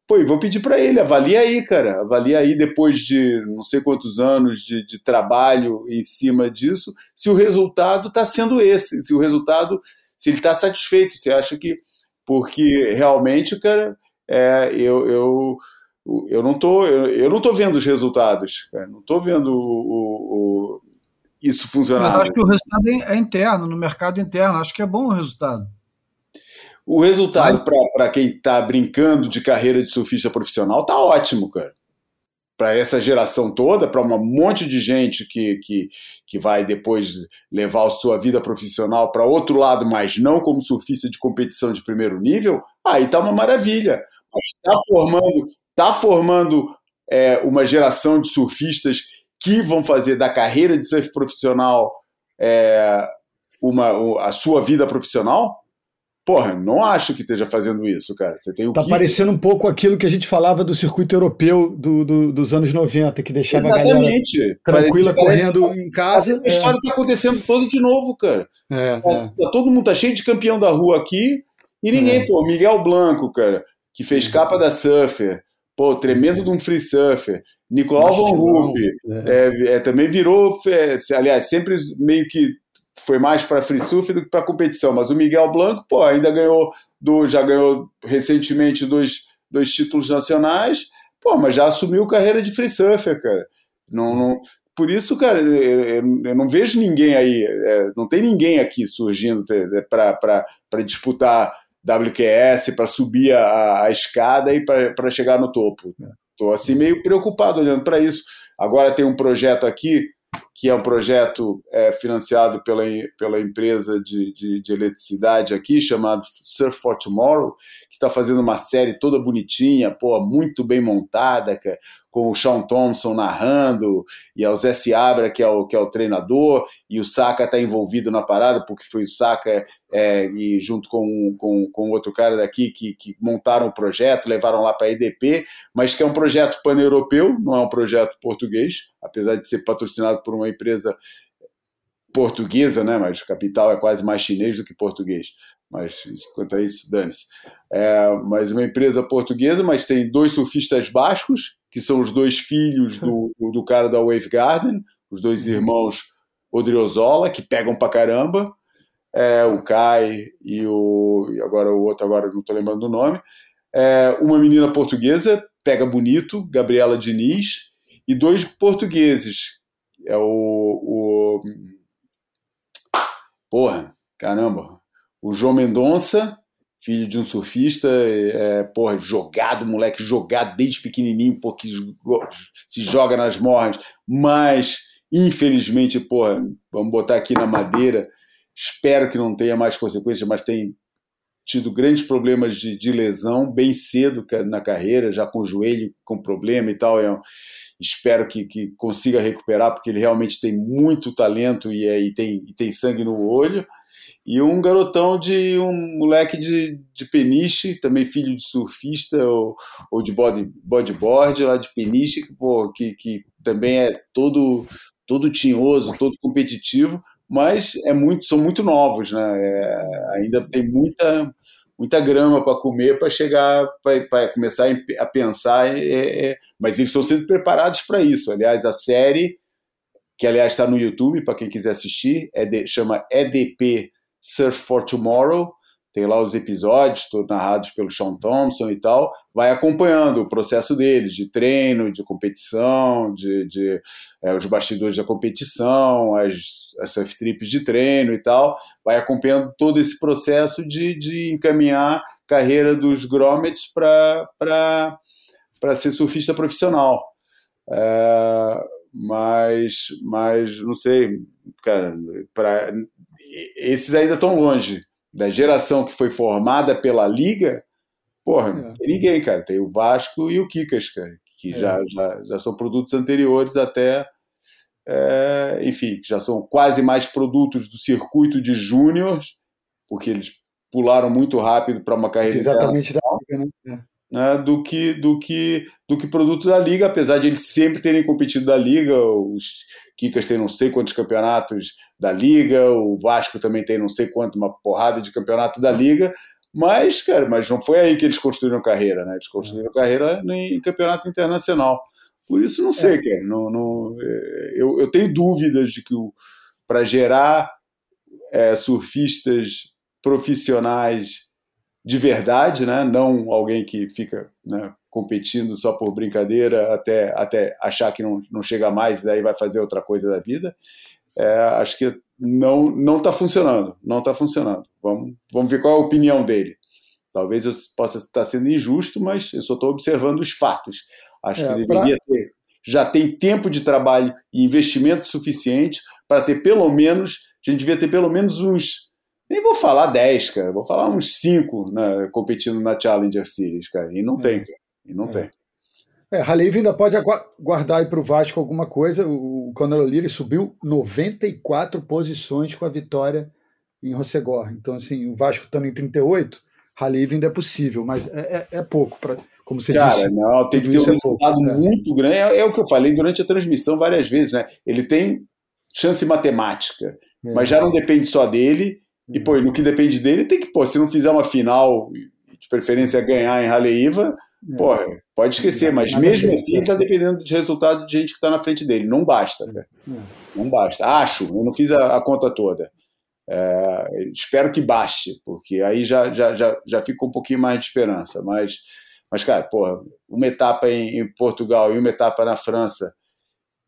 Pô, vou pedir para ele, avalia aí, cara. Avalia aí depois de não sei quantos anos de, de trabalho em cima disso, se o resultado está sendo esse, se o resultado, se ele está satisfeito, se acha que. Porque realmente, cara, é, eu, eu, eu não tô, eu, eu não tô vendo os resultados, cara. Não tô vendo o, o, o isso funcionar. Mas acho que o resultado é interno, no mercado interno. Acho que é bom o resultado. O resultado para quem está brincando de carreira de surfista profissional tá ótimo, cara. Para essa geração toda, para um monte de gente que, que, que vai depois levar a sua vida profissional para outro lado, mas não como surfista de competição de primeiro nível, aí tá uma maravilha. Está formando, tá formando é, uma geração de surfistas que vão fazer da carreira de surf profissional é, uma, a sua vida profissional? Porra, não acho que esteja fazendo isso, cara. Você tem o tá que... parecendo um pouco aquilo que a gente falava do circuito europeu do, do, dos anos 90, que deixava Exatamente. a galera tranquila parece, correndo parece, em casa. A história está é. acontecendo todo de novo, cara. É, tá, é. Tá, todo mundo tá cheio de campeão da rua aqui e ninguém, é. pô, Miguel Blanco, cara, que fez capa da Surfer, pô, tremendo de um free surfer. Nicolau Van Rupp, é. é. também virou, aliás, sempre meio que foi mais para free surf do que para competição. Mas o Miguel Blanco, pô, ainda ganhou, do, já ganhou recentemente dois, dois títulos nacionais, pô, mas já assumiu carreira de free surfer, cara. Não, não, por isso, cara, eu, eu não vejo ninguém aí, é, não tem ninguém aqui surgindo é, para disputar WQS, para subir a, a, escada e para chegar no topo. Estou assim meio preocupado olhando para isso. Agora tem um projeto aqui que é um projeto é, financiado pela, pela empresa de, de, de, eletricidade aqui, chamado Surf for Tomorrow, que está fazendo uma série toda bonitinha, pô, muito bem montada, com o Sean Thompson narrando, e é o Zé Seabra, que é o, que é o treinador, e o Saka está envolvido na parada, porque foi o Saka, é, e junto com, com, com outro cara daqui, que, que montaram o projeto, levaram lá para a EDP, mas que é um projeto pan-europeu, não é um projeto português, apesar de ser patrocinado por uma empresa portuguesa, né? Mas o capital é quase mais chinês do que português. Mas quanto a isso, dane-se. É, mas uma empresa portuguesa, mas tem dois surfistas bascos, que são os dois filhos do, do cara da Wave Garden, os dois uhum. irmãos Odriozola, que pegam pra caramba. É, o Kai e o. E agora o outro, agora não estou lembrando do nome. É, uma menina portuguesa, pega bonito, Gabriela Diniz, e dois portugueses. É o, o. Porra, caramba. O João Mendonça filho de um surfista, é, porra, jogado, moleque jogado desde pequenininho, porque se joga nas morras, mas infelizmente, porra, vamos botar aqui na madeira, espero que não tenha mais consequências, mas tem tido grandes problemas de, de lesão bem cedo na carreira, já com o joelho com problema e tal, eu espero que, que consiga recuperar, porque ele realmente tem muito talento e, é, e, tem, e tem sangue no olho, e um garotão de um moleque de, de peniche, também filho de surfista ou, ou de body, bodyboard lá de peniche, que, pô, que, que também é todo, todo tinhoso, todo competitivo, mas é muito, são muito novos, né? É, ainda tem muita, muita grama para comer para chegar, para começar a pensar, é, é, mas eles estão sendo preparados para isso. Aliás, a série, que aliás está no YouTube, para quem quiser assistir, é de, chama EDP Surf for Tomorrow, tem lá os episódios, todos narrados pelo Sean Thompson e tal, vai acompanhando o processo deles, de treino, de competição, de, de é, os bastidores da competição, as, as surf trips de treino e tal, vai acompanhando todo esse processo de, de encaminhar carreira dos grommets para ser surfista profissional. É, mas, mas não sei, cara, pra, esses ainda estão longe. Da geração que foi formada pela Liga, porra, é. tem ninguém, cara. Tem o Vasco e o Kikas, cara, que é. já, já, já são produtos anteriores até. É, enfim, já são quase mais produtos do circuito de júnior, porque eles pularam muito rápido para uma carreira exatamente da Liga, né? Né, do que do que do que produto da liga, apesar de eles sempre terem competido da liga, os Kikas têm não sei quantos campeonatos da liga, o Vasco também tem não sei quanto uma porrada de campeonato da liga, Mas, cara, mas não foi aí que eles construíram carreira, né? Eles construíram carreira em campeonato internacional. Por isso, não sei, é. cara. Não, não, é, eu, eu tenho dúvidas de que para gerar é, surfistas profissionais de verdade, né? não alguém que fica né, competindo só por brincadeira até, até achar que não, não chega mais e daí vai fazer outra coisa da vida. É, acho que não não está funcionando, não está funcionando. Vamos, vamos ver qual é a opinião dele. Talvez eu possa estar sendo injusto, mas eu só estou observando os fatos. Acho é, que deveria pra... ter, já tem tempo de trabalho e investimento suficiente para ter pelo menos, a gente devia ter pelo menos uns nem vou falar 10, cara. Vou falar uns 5 né, competindo na Challenger Series, cara. E não é. tem, cara. E não é. tem. É, Haleve ainda pode guardar aí para o Vasco alguma coisa. O Conor O'Leary subiu 94 posições com a vitória em Rossegor. Então, assim, o Vasco estando em 38, Haleve ainda é possível, mas é, é, é pouco para como você Cara, disse. não, tem que ter um é resultado é muito grande. É, é, o que eu falei durante a transmissão várias vezes, né? Ele tem chance matemática, é. mas já não depende só dele. E, pô, no que depende dele, tem que, pô, se não fizer uma final, de preferência ganhar em Raleiva, é. pô, pode esquecer, mas mesmo assim está dependendo de resultado de gente que está na frente dele. Não basta, cara. É. Não basta. Acho, eu não fiz a, a conta toda. É, espero que baste, porque aí já, já, já, já fica um pouquinho mais de esperança. Mas, mas cara, porra, uma etapa em, em Portugal e uma etapa na França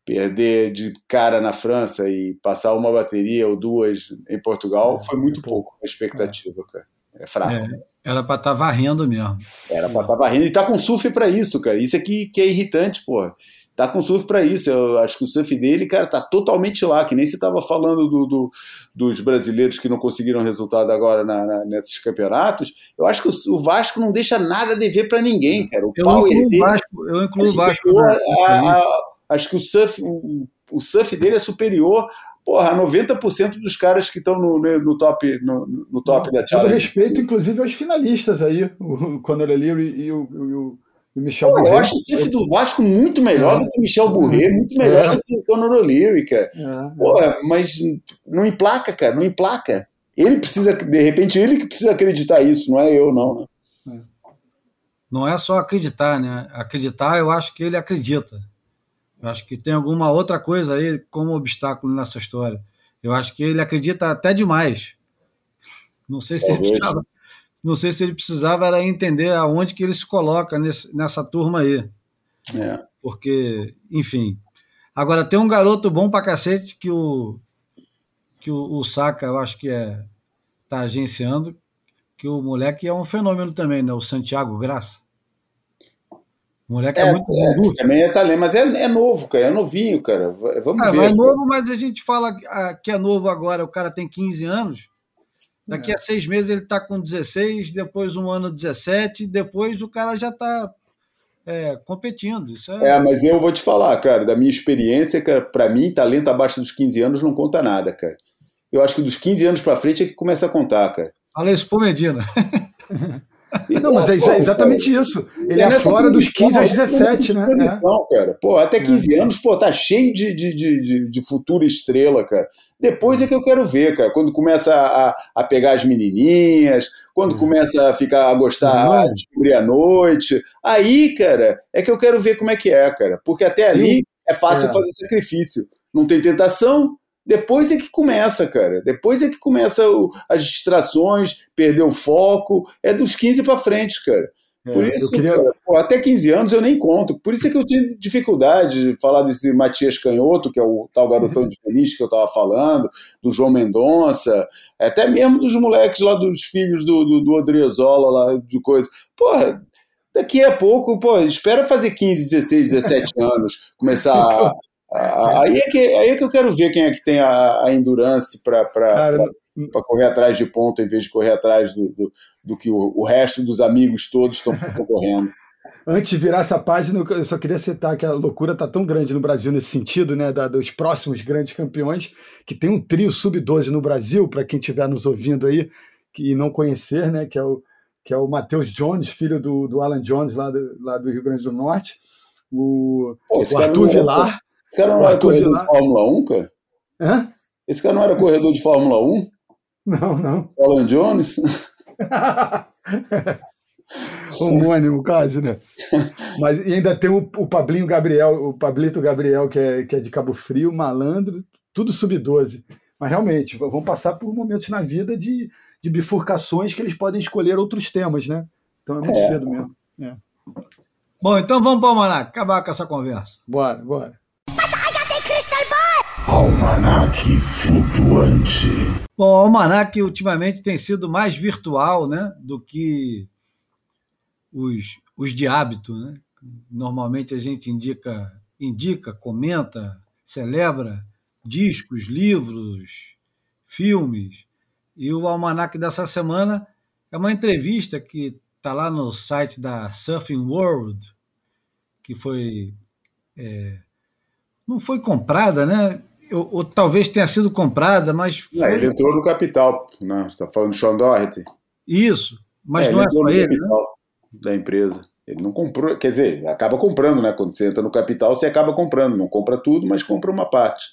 perder de cara na França e passar uma bateria ou duas em Portugal é, foi muito é pouco a expectativa, cara. É fraco. É, era para estar tá varrendo mesmo. Era para estar tá varrendo e tá com surf para isso, cara. Isso aqui que é irritante, pô. Tá com surf para isso. Eu acho que o surf dele, cara, tá totalmente lá. Que nem você tava falando do, do, dos brasileiros que não conseguiram resultado agora na, na, nesses campeonatos. Eu acho que o, o, Vasco não deixa nada a dever para ninguém, cara. O eu incluo o Vasco. Eu incluo o Vasco. Né? A, a, acho que o surf, o, o surf dele é superior porra, 90% dos caras que estão no, no, top, no, no top da Challenge. Todo respeito, inclusive, aos finalistas aí, o Conor Leary e o, o, o Michel Pô, Eu acho o surf do Vasco muito melhor é. do que o Michel Bourret, muito melhor é. do que o Conor O'Leary, cara. É, é. Porra, mas não emplaca, cara, não emplaca. Ele precisa, de repente, ele que precisa acreditar isso, não é eu, não. Né? É. Não é só acreditar, né? Acreditar, eu acho que ele acredita. Eu acho que tem alguma outra coisa aí como obstáculo nessa história. Eu acho que ele acredita até demais. Não sei se ele precisava, não sei se ele precisava era entender aonde que ele se coloca nesse, nessa turma aí. É. Porque, enfim. Agora tem um garoto bom pra cacete que o que o, o Saka, eu acho que é tá agenciando, que o moleque é um fenômeno também, né? O Santiago Graça. O moleque é, é muito é, Também é talento, mas é, é novo, cara, é novinho, cara. Vamos ah, ver. É novo, mas a gente fala ah, que é novo agora, o cara tem 15 anos. Daqui é. a seis meses ele está com 16, depois um ano 17, depois o cara já está é, competindo. Isso é... é... mas eu vou te falar, cara, da minha experiência, cara, para mim, talento abaixo dos 15 anos não conta nada, cara. Eu acho que dos 15 anos para frente é que começa a contar, cara. Fala isso pro Medina. <laughs> Não, mas é, é exatamente isso. Ele é fora dos 15 aos 17, né? É. Cara. Pô, até 15 é. anos, pô, tá cheio de, de, de, de, futura estrela, cara. Depois é que eu quero ver, cara. Quando começa a, a pegar as menininhas, quando hum. começa a ficar a gostar, de descobrir a noite. Aí, cara, é que eu quero ver como é que é, cara. Porque até ali é fácil é. fazer sacrifício. Não tem tentação, depois é que começa, cara. Depois é que começa o, as distrações, perder o foco. É dos 15 para frente, cara. É, Por isso, queria... cara, pô, até 15 anos eu nem conto. Por isso é que eu tenho dificuldade de falar desse Matias Canhoto, que é o tal garotão de feliz que eu estava falando, do João Mendonça, até mesmo dos moleques lá, dos filhos do, do, do Odriozola, lá, de coisa. Porra, daqui a pouco, pô, espera fazer 15, 16, 17 anos, começar a, <laughs> aí, é que, aí é que eu quero ver quem é que tem a, a endurance para correr atrás de ponta em vez de correr atrás do, do, do que o, o, resto dos amigos todos estão correndo. <laughs> Antes de virar essa página, eu só queria citar que a loucura está tão grande no Brasil nesse sentido, né, da, dos próximos grandes campeões, que tem um trio sub-12 no Brasil, para quem estiver nos ouvindo aí que não conhecer, né, que é o, que é o Matheus Jones, filho do, do Alan Jones, lá do, lá do Rio Grande do Norte, o, Pô, o Arthur Vilar, esse cara não era corredor de Fórmula 1, cara? Hã? Esse cara não era corredor de Fórmula 1? Não, não. Alan Jones? <laughs> Homônimo, quase, né? Mas e ainda tem o, o Pablinho Gabriel, o Pablito Gabriel, que é, que é de Cabo Frio, malandro, tudo sub-12. Mas realmente, vão passar por momentos na vida de, de bifurcações que eles podem escolher outros temas, né? Então é muito é. cedo mesmo. É. Bom, então vamos para o Almanac, acabar com essa conversa. Bora, bora. Almanac flutuante. Bom, o Almanac ultimamente tem sido mais virtual né, do que os, os de hábito. Né? Normalmente a gente indica, indica, comenta, celebra discos, livros, filmes. E o Almanac dessa semana é uma entrevista que está lá no site da Surfing World, que foi. É, não foi comprada, né? Ou, ou, talvez tenha sido comprada, mas. Foi... É, ele entrou no capital, né? Você está falando de Sean Doherty. Isso, mas é, não é só ele. Né? Da empresa. Ele não comprou, quer dizer, acaba comprando, né? Quando você entra no capital, você acaba comprando. Não compra tudo, mas compra uma parte.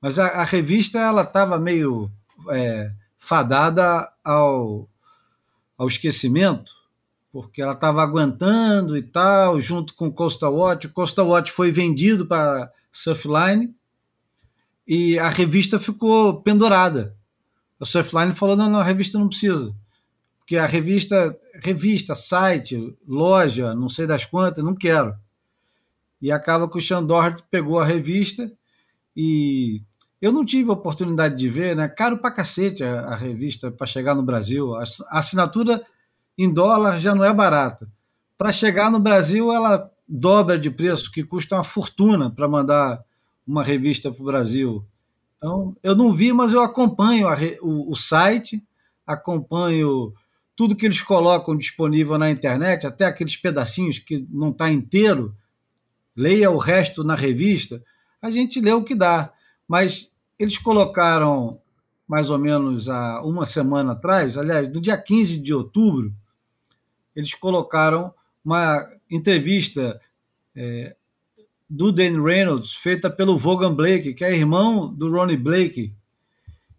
Mas a, a revista ela estava meio é, fadada ao, ao esquecimento, porque ela estava aguentando e tal, junto com o Costa Watch. O Costa Watch foi vendido para Surfline e a revista ficou pendurada. A Surfline falou: não, não, a revista não precisa. Porque a revista, revista, site, loja, não sei das quantas, não quero. E acaba que o Chandor pegou a revista e eu não tive oportunidade de ver, né? Caro pra cacete a, a revista para chegar no Brasil. A, assinatura em dólar já não é barata. Para chegar no Brasil, ela dobra de preço, que custa uma fortuna para mandar uma revista para o Brasil. Então, eu não vi, mas eu acompanho a, o, o site, acompanho tudo que eles colocam disponível na internet, até aqueles pedacinhos que não está inteiro, leia o resto na revista, a gente lê o que dá. Mas eles colocaram mais ou menos há uma semana atrás, aliás, no dia 15 de outubro, eles colocaram uma entrevista é, do Dan Reynolds, feita pelo Vaughan Blake, que é irmão do Ronnie Blake.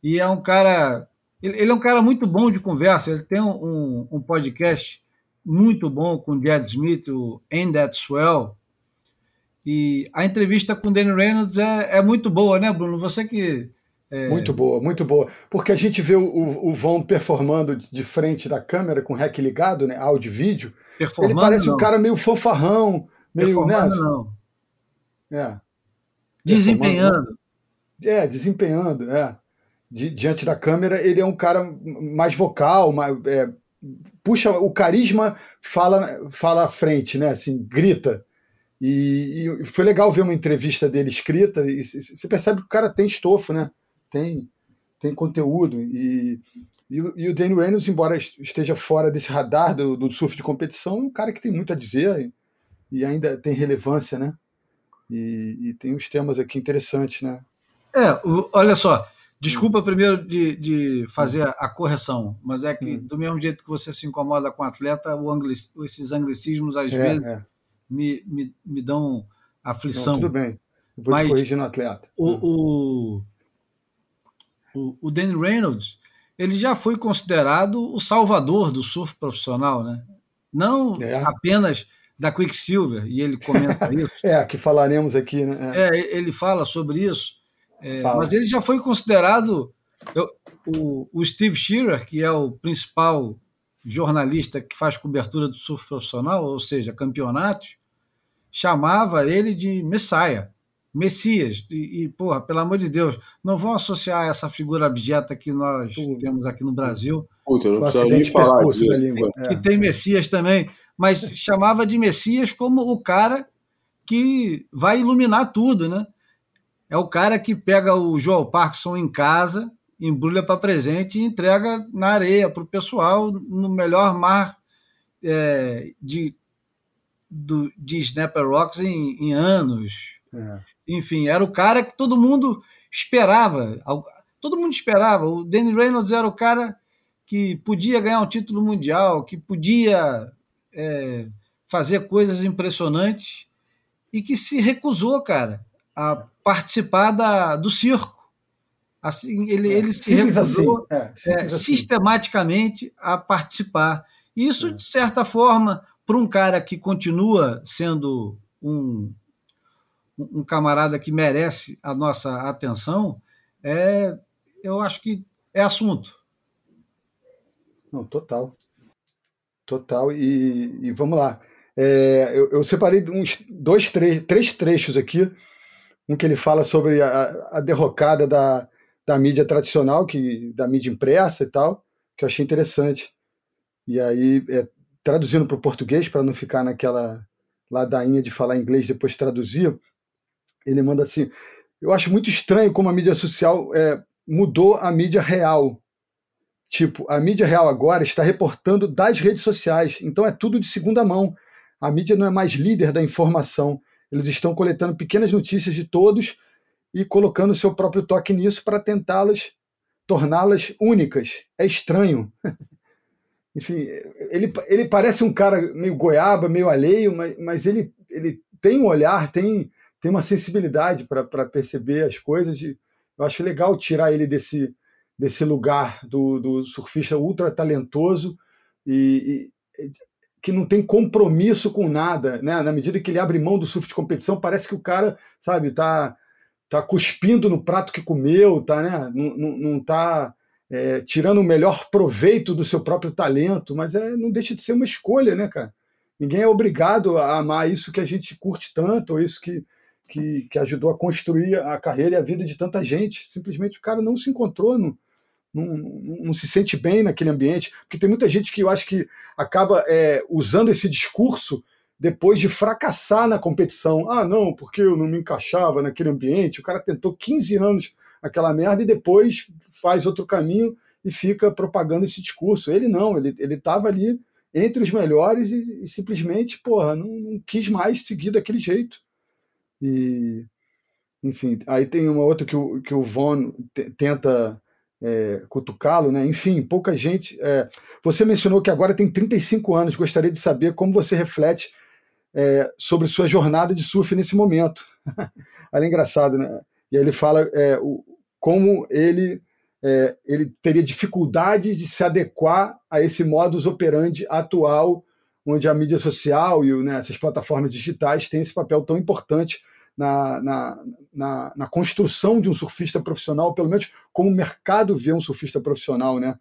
E é um cara. Ele, ele é um cara muito bom de conversa. Ele tem um, um podcast muito bom com o Jed Smith, o Ain't That Swell. E a entrevista com o Danny Reynolds é, é muito boa, né, Bruno? Você que. É... Muito boa, muito boa. Porque a gente vê o, o, Von performando de frente da câmera com o rec ligado, né? Áudio e vídeo. Ele parece não. um cara meio fanfarrão, meio. Né? Não. É. Desempenhando. É, desempenhando, é. Di, diante da câmera, ele é um cara mais vocal, mais, é, puxa o carisma, fala, fala à frente, né? Assim, grita. E, e, foi legal ver uma entrevista dele escrita, e você percebe que o cara tem estofo, né? Tem, tem conteúdo. E, e, e o Danny Reynolds, embora esteja fora desse radar do, do surf de competição, é um cara que tem muito a dizer e, e ainda tem relevância, né? E, e, tem uns temas aqui interessantes, né? É, olha só, desculpa primeiro de, de fazer a correção, mas é que hum. do mesmo jeito que você se incomoda com o atleta, o anglic, esses anglicismos às é, vezes é me, me, me dão aflição. Não, tudo bem. Eu vou Mas corrigir no atleta. O, o, o, o Danny Reynolds ele já foi considerado o salvador do surf profissional, né? Não é. apenas da Quicksilver, e ele comenta <laughs> isso. é, que falaremos aqui, né? É, é ele fala sobre isso, é, mas ele já foi considerado. Eu, o, o Steve Shearer, que é o principal jornalista que faz cobertura do surf profissional, ou seja, campeonatos, chamava ele de Messiah, Messias. E, e, porra, pelo amor de Deus, não vão associar essa figura abjeta que nós temos aqui no Brasil. Puta, não nem falar disso. Que é. tem Messias também, mas <laughs> chamava de Messias como o cara que vai iluminar tudo, né? É o cara que pega o Joel Parkinson em casa embrulha para presente e entrega na areia para o pessoal no melhor mar é, de, do, de Snapper Rocks em, em anos. É. Enfim, era o cara que todo mundo esperava. Todo mundo esperava. O Danny Reynolds era o cara que podia ganhar um título mundial, que podia é, fazer coisas impressionantes e que se recusou, cara, a participar da, do circo. Assim, ele, é, ele se recusou assim. É, é, assim. sistematicamente a participar. Isso, de certa forma, para um cara que continua sendo um, um camarada que merece a nossa atenção, é, eu acho que é assunto. Não, total. Total. E, e vamos lá. É, eu, eu, separei uns dois, três, três trechos aqui. Um que ele fala sobre a, a derrocada da, da mídia tradicional, que, da mídia impressa e tal, que eu achei interessante. E aí, é, traduzindo para o português, para não ficar naquela ladainha de falar inglês depois traduzir, ele manda assim: Eu acho muito estranho como a mídia social é, mudou a mídia real. Tipo, a mídia real agora está reportando das redes sociais, então é tudo de segunda mão. A mídia não é mais líder da informação. Eles estão coletando pequenas notícias de todos e colocando seu próprio toque nisso para tentá-las torná-las únicas. É estranho. <laughs> Enfim, ele, ele parece um cara meio goiaba, meio alheio, mas, mas ele, ele tem um olhar, tem, tem uma sensibilidade para perceber as coisas. eu acho legal tirar ele desse, desse lugar do, do surfista ultra talentoso e, e, que não tem compromisso com nada, né? Na medida que ele abre mão do surf de competição, parece que o cara, sabe, tá, tá cuspindo no prato que comeu, tá, né? Não, não, não tá é, tirando o melhor proveito do seu próprio talento, mas é, não deixa de ser uma escolha, né, cara? Ninguém é obrigado a amar isso que a gente curte tanto, ou isso que, que, que ajudou a construir a carreira e a vida de tanta gente. Simplesmente o cara não se encontrou, não, não, não, se sente bem naquele ambiente, porque tem muita gente que eu acho que acaba é, usando esse discurso depois de fracassar na competição. Ah, não, porque eu não me encaixava naquele ambiente. O cara tentou 15 anos aquela merda e depois faz outro caminho e fica propagando esse discurso. Ele não, ele estava ali entre os melhores e, e simplesmente, porra, não, não, quis mais seguir daquele jeito. E, enfim, aí tem uma outra que o, que o Von tenta é, cutucá-lo, né? Enfim, pouca gente. É, você mencionou que agora tem 35 anos. Gostaria de saber como você reflete é, sobre sua jornada de surf nesse momento. <laughs> Olha, é engraçado, né? E aí ele fala é, o, como ele, é, ele teria dificuldade de se adequar a esse modus operandi atual, onde a mídia social e né, essas plataformas digitais têm esse papel tão importante na, na, na, na, construção de um surfista profissional, pelo menos como o mercado vê um surfista profissional, né?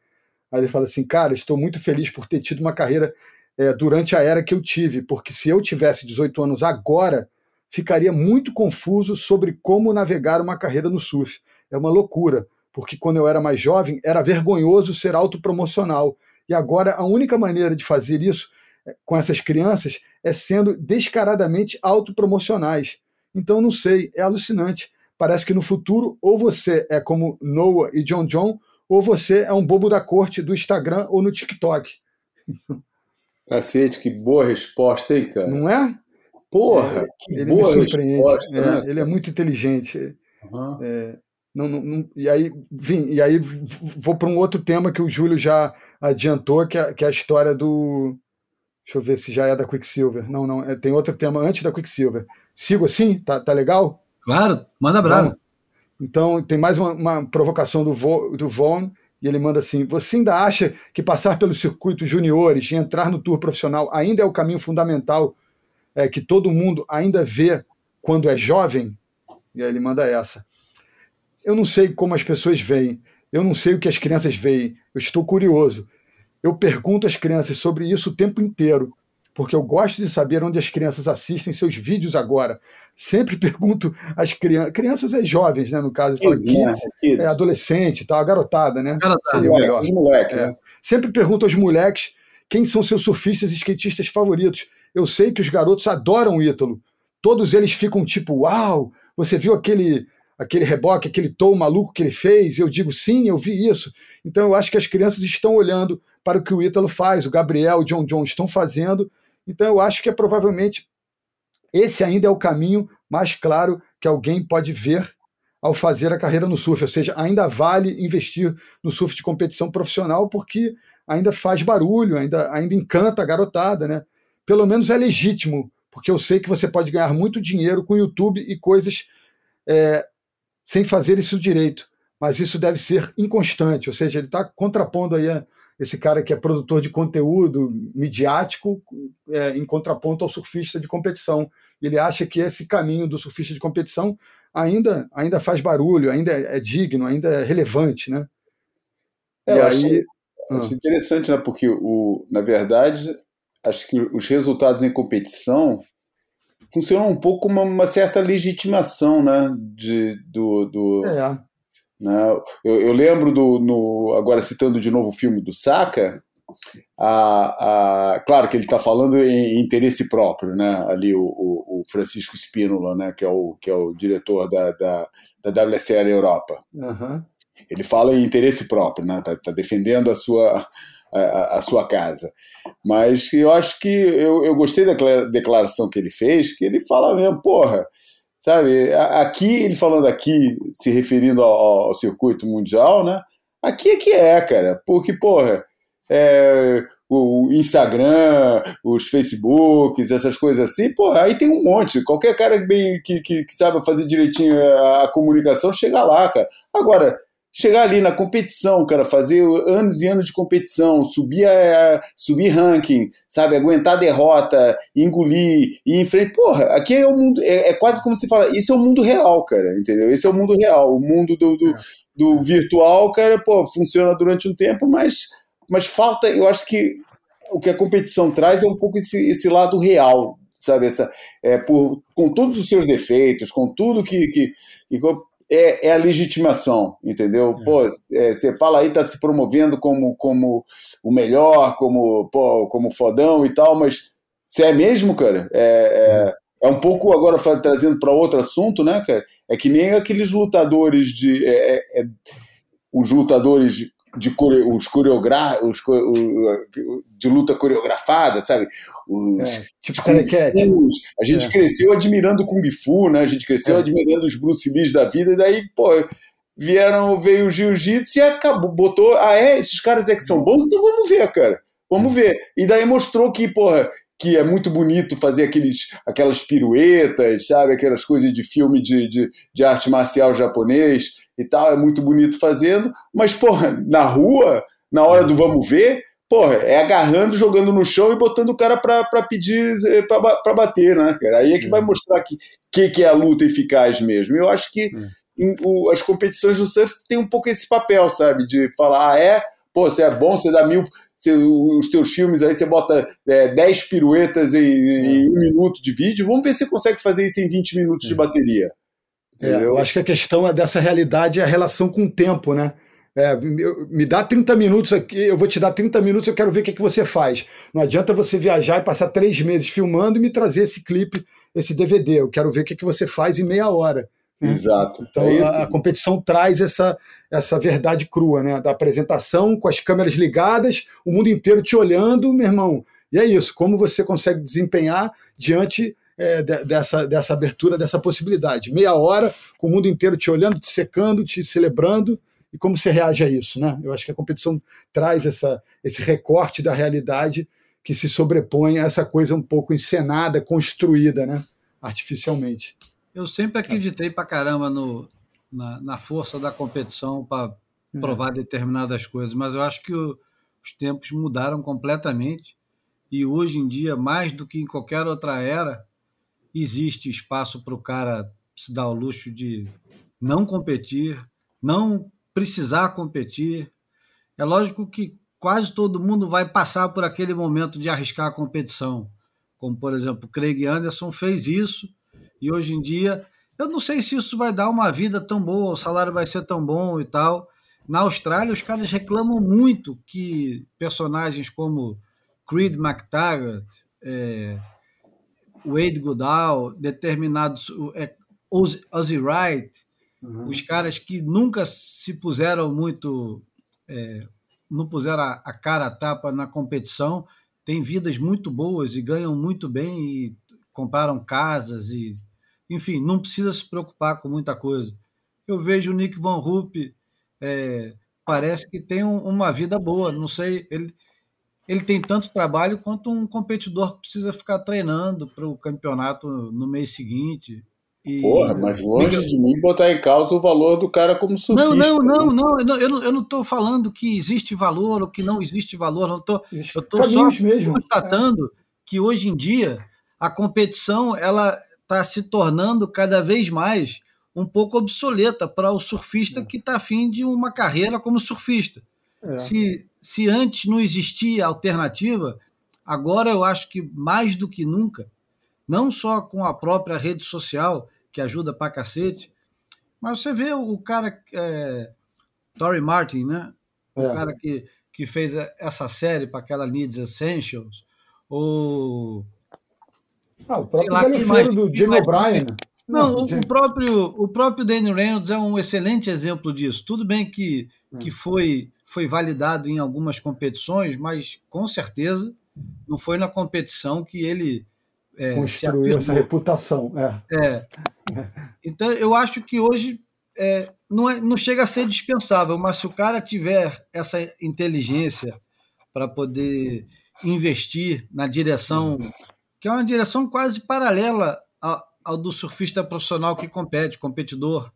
Aí ele fala assim, cara, estou muito feliz por ter tido uma carreira é, durante a era que eu tive, porque se eu tivesse 18 anos agora, ficaria muito confuso sobre como navegar uma carreira no surf. É uma loucura, porque quando eu era mais jovem era vergonhoso ser autopromocional. E agora a única maneira de fazer isso é, com essas crianças é sendo descaradamente autopromocionais. Então, não sei, é alucinante. Parece que no futuro, ou você é como Noah e John John, ou você é um bobo da corte do Instagram ou no TikTok. <laughs> Cacete, que boa resposta, hein, cara? Não é? Porra, é, ele me surpreende. Resposta, é, né? Ele é muito inteligente. Uhum. É, não, não, não, e aí, vim, e aí vou para um outro tema que o Júlio já adiantou, que é, que é a história do, Deixa eu ver se já é da Quicksilver. Não, não, é, tem outro tema antes da Quicksilver. Sigo assim? Tá, tá legal? Claro, manda brasa. Então, tem mais uma, uma provocação do, Vo, do Von, e ele manda assim: Você ainda acha que passar pelos circuitos juniores e entrar no tour profissional ainda é o caminho fundamental é, que todo mundo ainda vê quando é jovem? E aí ele manda essa. Eu não sei como as pessoas veem, eu não sei o que as crianças veem, eu estou curioso eu pergunto às crianças sobre isso o tempo inteiro, porque eu gosto de saber onde as crianças assistem seus vídeos agora. Sempre <laughs> pergunto às crianças, crianças é jovens, né, no caso, kids, falo, kids, né? kids. é adolescente, tá, garotada, né? Garotada. Seria melhor. Moleque, é. né? Sempre pergunto aos moleques quem são seus surfistas e skatistas favoritos. Eu sei que os garotos adoram o Ítalo. Todos eles ficam tipo, uau, você viu aquele aquele reboque, aquele tom maluco que ele fez? Eu digo, sim, eu vi isso. Então eu acho que as crianças estão olhando para o que o Ítalo faz, o Gabriel, o John John estão fazendo. Então eu acho que é provavelmente esse ainda é o caminho mais claro que alguém pode ver ao fazer a carreira no surf, ou seja, ainda vale investir no surf de competição profissional porque ainda faz barulho, ainda, ainda encanta a garotada, né? Pelo menos é legítimo, porque eu sei que você pode ganhar muito dinheiro com YouTube e coisas é, sem fazer isso direito. Mas isso deve ser inconstante, ou seja, ele está contrapondo aí a, esse cara que é produtor de conteúdo midiático é, em contraponto ao surfista de competição. Ele acha que esse caminho do surfista de competição ainda, ainda faz barulho, ainda é, é digno, ainda é relevante, né? É, e aí, acho, ah. interessante, né? Porque o, na verdade, acho que os resultados em competição funcionam um pouco como uma, uma certa legitimação, né? De, do, do, é. Né? Eu, eu, lembro do. No, agora citando de novo o filme do Saka, a, a, claro que ele está falando em, interesse próprio, né? Ali o, o, o, Francisco Spínola, né? Que é o, que é o diretor da, da, da WSL Europa. Uhum. Ele fala em interesse próprio, né? Tá, tá defendendo a sua a, a, sua casa. Mas eu acho que eu, eu gostei da declaração que ele fez, que ele fala mesmo, porra, sabe? Aqui, ele falando aqui, se referindo ao, ao circuito mundial, né? Aqui é que é, cara. Porque, porra, é, o Instagram, os Facebooks, essas coisas assim, porra, aí tem um monte. Qualquer cara bem, que, que, que sabe fazer direitinho a, a, comunicação chega lá, cara. Agora, chegar ali na competição, cara, fazer anos e anos de competição, subir, a, subir ranking, sabe, aguentar derrota, engolir, ir em frente. Porra, aqui é o mundo, é, é, quase como se fala, isso é o mundo real, cara, entendeu? Esse é o mundo real, o mundo do, do, do virtual, cara, pô, funciona durante um tempo, mas, mas falta, eu acho que o que a competição traz é um pouco esse, esse lado real, sabe, essa, é, por, com todos os seus defeitos, com tudo que, que, que é, é a legitimação, entendeu? É. Pô, é, você fala aí, tá se promovendo como, como o melhor, como, pô, como fodão e tal, mas você é mesmo, cara? É, é, é um pouco, agora trazendo para outro assunto, né, cara? É que nem aqueles lutadores de. É, é, é os lutadores de os coreógrafos de luta coreografada, sabe? Os, é, tipo telequete. A gente é. cresceu admirando Kung Fu, né? A gente cresceu é. admirando os Bruce Lee da vida, e daí, pô, vieram, veio o Jiu-Jitsu e acabou, botou, ah é, esses caras é que são bons, então vamos ver, cara. Vamos hum. ver. E daí mostrou que, porra, que é muito bonito fazer aqueles, aquelas piruetas, sabe? Aquelas coisas de filme de, de, de arte marcial japonês e tal, é muito bonito fazendo, mas, porra, na rua, na hora do vamos ver, porra, é agarrando, jogando no chão e botando o cara pra, pra pedir, eh, pra, pra bater, né, cara? Aí é que vai é. mostrar que, que, que é a luta eficaz mesmo. Eu acho que é. em, o, as competições do surf tem um pouco esse papel, sabe? De falar, ah, é, pô, você é bom, você dá mil. Você, os teus filmes aí você bota é, 10 piruetas em, em, um minuto de vídeo, vamos ver se você consegue fazer isso em 20 minutos de bateria. É, eu acho que a questão é dessa realidade é a relação com o tempo, né? É, me dá 30 minutos aqui, eu vou te dar 30 minutos, eu quero ver o que, que você faz. Não adianta você viajar e passar três meses filmando e me trazer esse clipe, esse DVD. Eu quero ver o que, que você faz em meia hora. Né? Exato. Então é a, a, competição traz essa, essa verdade crua, né? Da apresentação com as câmeras ligadas, o mundo inteiro te olhando, meu irmão. E é isso, como você consegue desempenhar diante é, dessa, dessa abertura, dessa possibilidade. Meia hora, com o mundo inteiro te olhando, te secando, te celebrando, e como você reage a isso, né? Eu acho que a competição traz essa, esse recorte da realidade que se sobrepõe a essa coisa um pouco encenada, construída, né? Artificialmente. Eu sempre acreditei pra caramba no, na, na força da competição para é. provar é. determinadas coisas, mas eu acho que o, os tempos mudaram completamente e hoje em dia, mais do que em qualquer outra era, existe espaço para o cara se dar o luxo de não competir, não precisar competir. É lógico que quase todo mundo vai passar por aquele momento de arriscar a competição. Como, por exemplo, Craig Anderson fez isso e hoje em dia eu não sei se isso vai dar uma vida tão boa, o salário vai ser tão bom e tal. Na Austrália, os caras reclamam muito que personagens como Creed McTaggart, é, Wade Goodall, determinados é, Ozzy Wright, uhum. os caras que nunca se puseram muito, é, não puseram a, a, cara a tapa na competição, têm vidas muito boas e ganham muito bem e compraram casas e, enfim, não precisa se preocupar com muita coisa. Eu vejo o Nick Van Rupp, é, parece que tem um, uma vida boa, não sei, ele ele tem tanto trabalho quanto um competidor que precisa ficar treinando para o campeonato no mês seguinte. E... Porra, mas longe de mim botar em causa o valor do cara como surfista. Não, não, não, não, eu não, eu não estou falando que existe valor ou que não existe valor, não tô, eu estou só mesmo. constatando é. que hoje em dia a competição ela está se tornando cada vez mais um pouco obsoleta para o surfista é. que está afim de uma carreira como surfista. É. Se, se antes não existia alternativa, agora eu acho que mais do que nunca, não só com a própria rede social, que ajuda pra cacete, mas você vê o cara, é, Tori Martin, né? O é. cara que, que fez essa série para aquela Needs Essentials, ou. Ah, o próprio lá, do Jim O'Brien. Não, o, o, próprio, o próprio Danny Reynolds é um excelente exemplo disso. Tudo bem que, hum. que foi, foi validado em algumas competições, mas com certeza não foi na competição que ele é, construiu essa reputação. É. é. Então eu acho que hoje é, não, é, não chega a ser dispensável, mas se o cara tiver essa inteligência para poder investir na direção, que é uma direção quase paralela ao do surfista profissional que compete, competidor.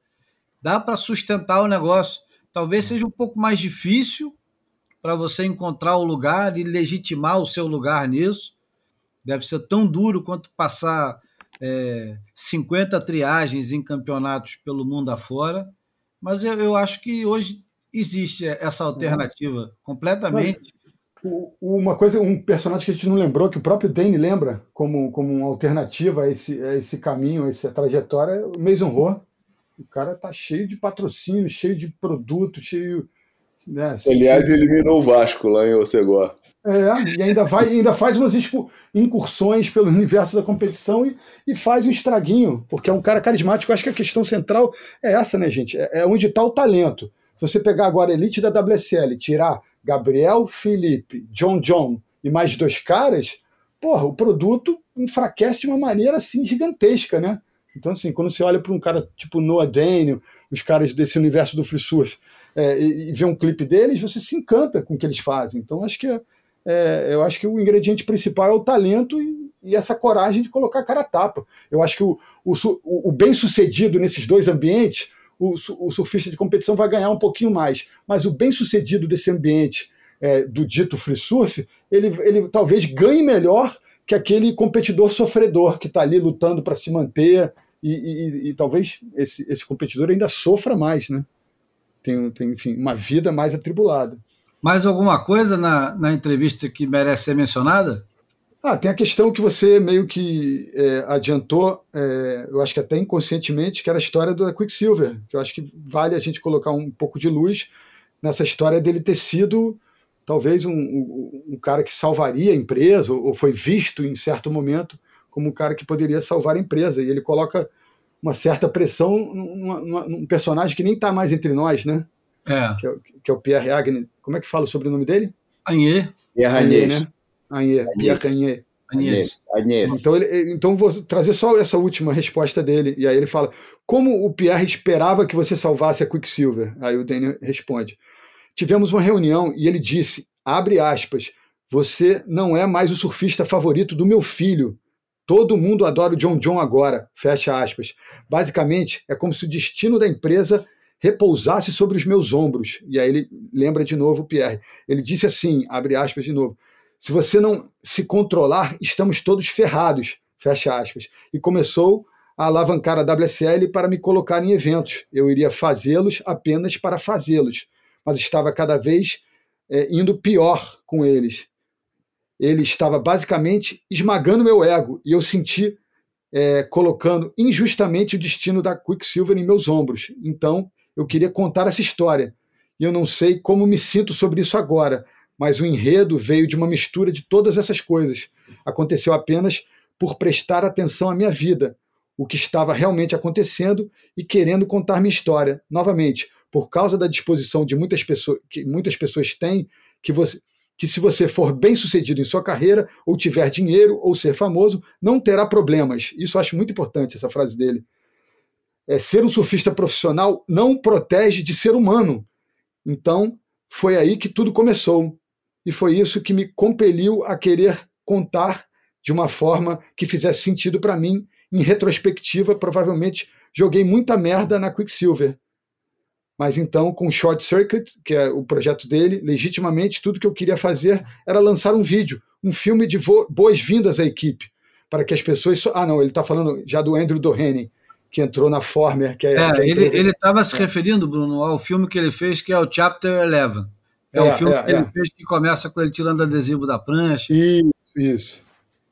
Dá para sustentar o negócio. Talvez seja um pouco mais difícil para você encontrar o lugar e legitimar o seu lugar nisso. Deve ser tão duro quanto passar é, 50 triagens em campeonatos pelo mundo afora. Mas eu, eu acho que hoje existe essa alternativa completamente uma coisa, um personagem que a gente não lembrou, que o próprio Dane lembra como, como uma alternativa a esse, a esse caminho, a essa trajetória, é o Mason Rowe. O cara tá cheio de patrocínio, cheio de produto, cheio. Né, Aliás, cheio... eliminou o Vasco lá em Ocegó. É, e ainda, vai, ainda faz umas incursões pelo universo da competição e, e faz um estraguinho, porque é um cara carismático. Eu acho que a questão central é essa, né, gente? É, é onde está o talento. Se você pegar agora a elite da WSL, tirar Gabriel, Felipe, John John e mais dois caras, porra, o produto enfraquece de uma maneira assim gigantesca, né? Então, assim, quando você olha para um cara tipo Noah Daniel, os caras desse universo do free surf, é, e, e, vê um clipe deles, você se encanta com o que eles fazem. Então, acho que é, é, eu acho que o ingrediente principal é o talento e, e, essa coragem de colocar a cara a tapa. Eu acho que o, o, o bem sucedido nesses dois ambientes o, o surfista de competição vai ganhar um pouquinho mais. Mas o bem-sucedido desse ambiente é, do dito free surf, ele, ele talvez ganhe melhor que aquele competidor sofredor que está ali lutando para se manter e, e, e, talvez esse, esse competidor ainda sofra mais, né? Tem, tem, enfim, uma vida mais atribulada. Mais alguma coisa na, na entrevista que merece ser mencionada? Ah, tem a questão que você meio que é, adiantou, é, eu acho que até inconscientemente, que era a história do Quicksilver, que eu acho que vale a gente colocar um pouco de luz nessa história dele ter sido talvez um, um, um cara que salvaria a empresa, ou, ou, foi visto em certo momento como um cara que poderia salvar a empresa. E ele coloca uma certa pressão numa, numa, num personagem que nem está mais entre nós, né? É. Que, é, que é o Pierre Agnew. Como é que fala sobre o nome dele? Agnier. Pierre Agnier, né? Anhê, Pierre Anhê. Agnès. Então, ele, então vou trazer só essa última resposta dele. E aí ele fala: Como o Pierre esperava que você salvasse a Quicksilver? Aí o Daniel responde: Tivemos uma reunião e ele disse: abre aspas, você não é mais o surfista favorito do meu filho. Todo mundo adora o John John agora. Fecha aspas. Basicamente, é como se o destino da empresa repousasse sobre os meus ombros. E aí ele lembra de novo o Pierre. Ele disse assim, abre aspas de novo, se você não se controlar, estamos todos ferrados, fecha aspas. E começou a alavancar a WSL para me colocar em eventos. Eu iria fazê-los apenas para fazê-los, mas estava cada vez é, indo pior com eles. Ele estava basicamente esmagando meu ego e eu senti é, colocando injustamente o destino da Quicksilver em meus ombros. Então, eu queria contar essa história. E eu não sei como me sinto sobre isso agora, mas o enredo veio de uma mistura de todas essas coisas. Aconteceu apenas por prestar atenção à minha vida, o que estava realmente acontecendo e querendo contar minha história. Novamente, por causa da disposição de muitas pessoas que muitas pessoas têm, que você que se você for bem sucedido em sua carreira, ou tiver dinheiro, ou ser famoso, não terá problemas. Isso acho muito importante, essa frase dele. É, ser um surfista profissional não protege de ser humano. Então, foi aí que tudo começou e foi isso que me compeliu a querer contar de uma forma que fizesse sentido para mim em retrospectiva, provavelmente joguei muita merda na Quicksilver. Mas então, com Short Circuit, que é o projeto dele, legitimamente, tudo que eu queria fazer era lançar um vídeo, um filme de boas-vindas à equipe, para que as pessoas. Ah, não, ele está falando já do Andrew Doheny, que entrou na Former. Que é, é que é ele estava se é. referindo, Bruno, ao filme que ele fez, que é o Chapter 11. É, é o filme é, que ele é. fez que começa com ele tirando adesivo da prancha. Isso, isso.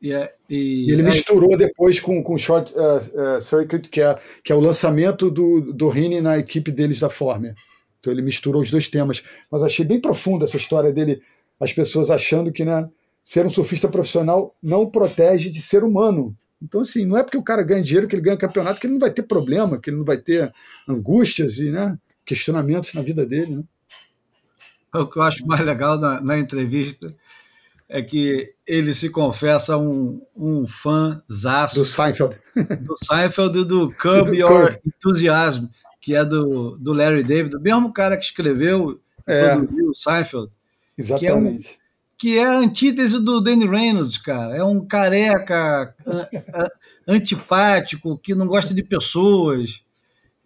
E, é, e, e ele misturou depois com o Short uh, uh, Circuit, que é, que é o lançamento do, do Rini na equipe deles da Former. Então ele misturou os dois temas. Mas achei bem profundo essa história dele, as pessoas achando que né, ser um surfista profissional não protege de ser humano. Então, assim, não é porque o cara ganha dinheiro que ele ganha campeonato que ele não vai ter problema, que ele não vai ter angústias e né, questionamentos na vida dele. Né? O que eu acho mais legal na, na entrevista é que ele se confessa um, um fã do Seinfeld. Do Seinfeld e do <laughs> Curb do Your Curb. Enthusiasm, que é do, do Larry David, o mesmo cara que escreveu é. o Seinfeld. Exatamente. Que é, um, que é a antítese do Danny Reynolds, cara. É um careca antipático, que não gosta de pessoas.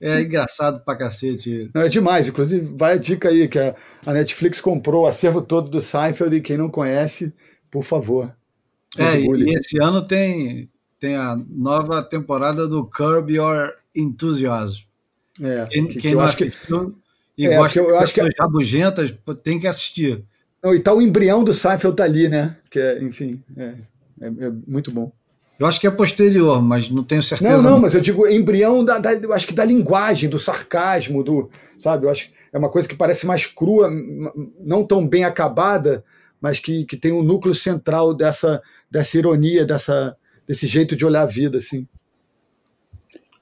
É engraçado pra cacete. é demais. Inclusive, vai a dica aí, que a, Netflix comprou o acervo todo do Seinfeld e quem não conhece, por favor. É, e esse ano tem, tem a nova temporada do Curb Your Enthusiasm. É, quem, que, quem que não assistiu que, e é, gosta eu, de pessoas rabugentas tem que assistir. Não, e tá o embrião do Seinfeld tá ali, né? Que é, enfim, é, é, é muito bom. Eu acho que é posterior, mas não tenho certeza. Não, não, mas eu digo embrião da, da, eu acho que da linguagem, do sarcasmo, do, sabe? Eu acho que é uma coisa que parece mais crua, não tão bem acabada, mas que, que tem um núcleo central dessa, dessa ironia, dessa, desse jeito de olhar a vida, assim.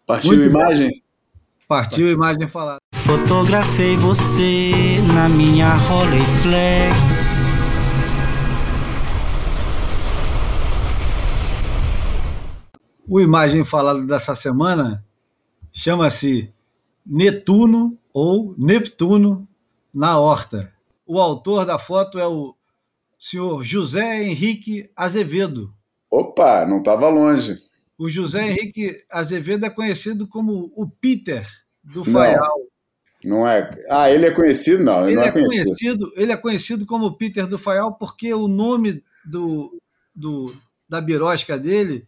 Partiu Muito imagem? Bom. Partiu imagem falada. Fotografei você na minha Rolleiflex. O imagem falada dessa semana chama-se Netuno ou Neptuno na horta. O autor da foto é o senhor José Henrique Azevedo. Opa, não estava longe. O José Henrique Azevedo é conhecido como o Peter do Faial. Não, não é. Ah, ele é conhecido? Não, ele, ele não é, é conhecido. conhecido. Ele é conhecido como Peter do Faial porque o nome do, do da birosca dele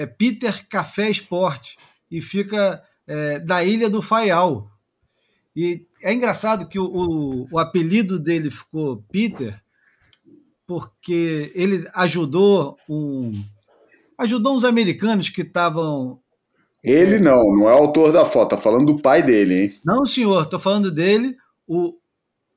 é Peter Café Esporte e fica é, da Ilha do Faial. E é engraçado que o, o, o, apelido dele ficou Peter porque ele ajudou um ajudou uns americanos que estavam ele não, não é autor da foto, tá falando do pai dele, hein? Não, senhor, tô falando dele. O,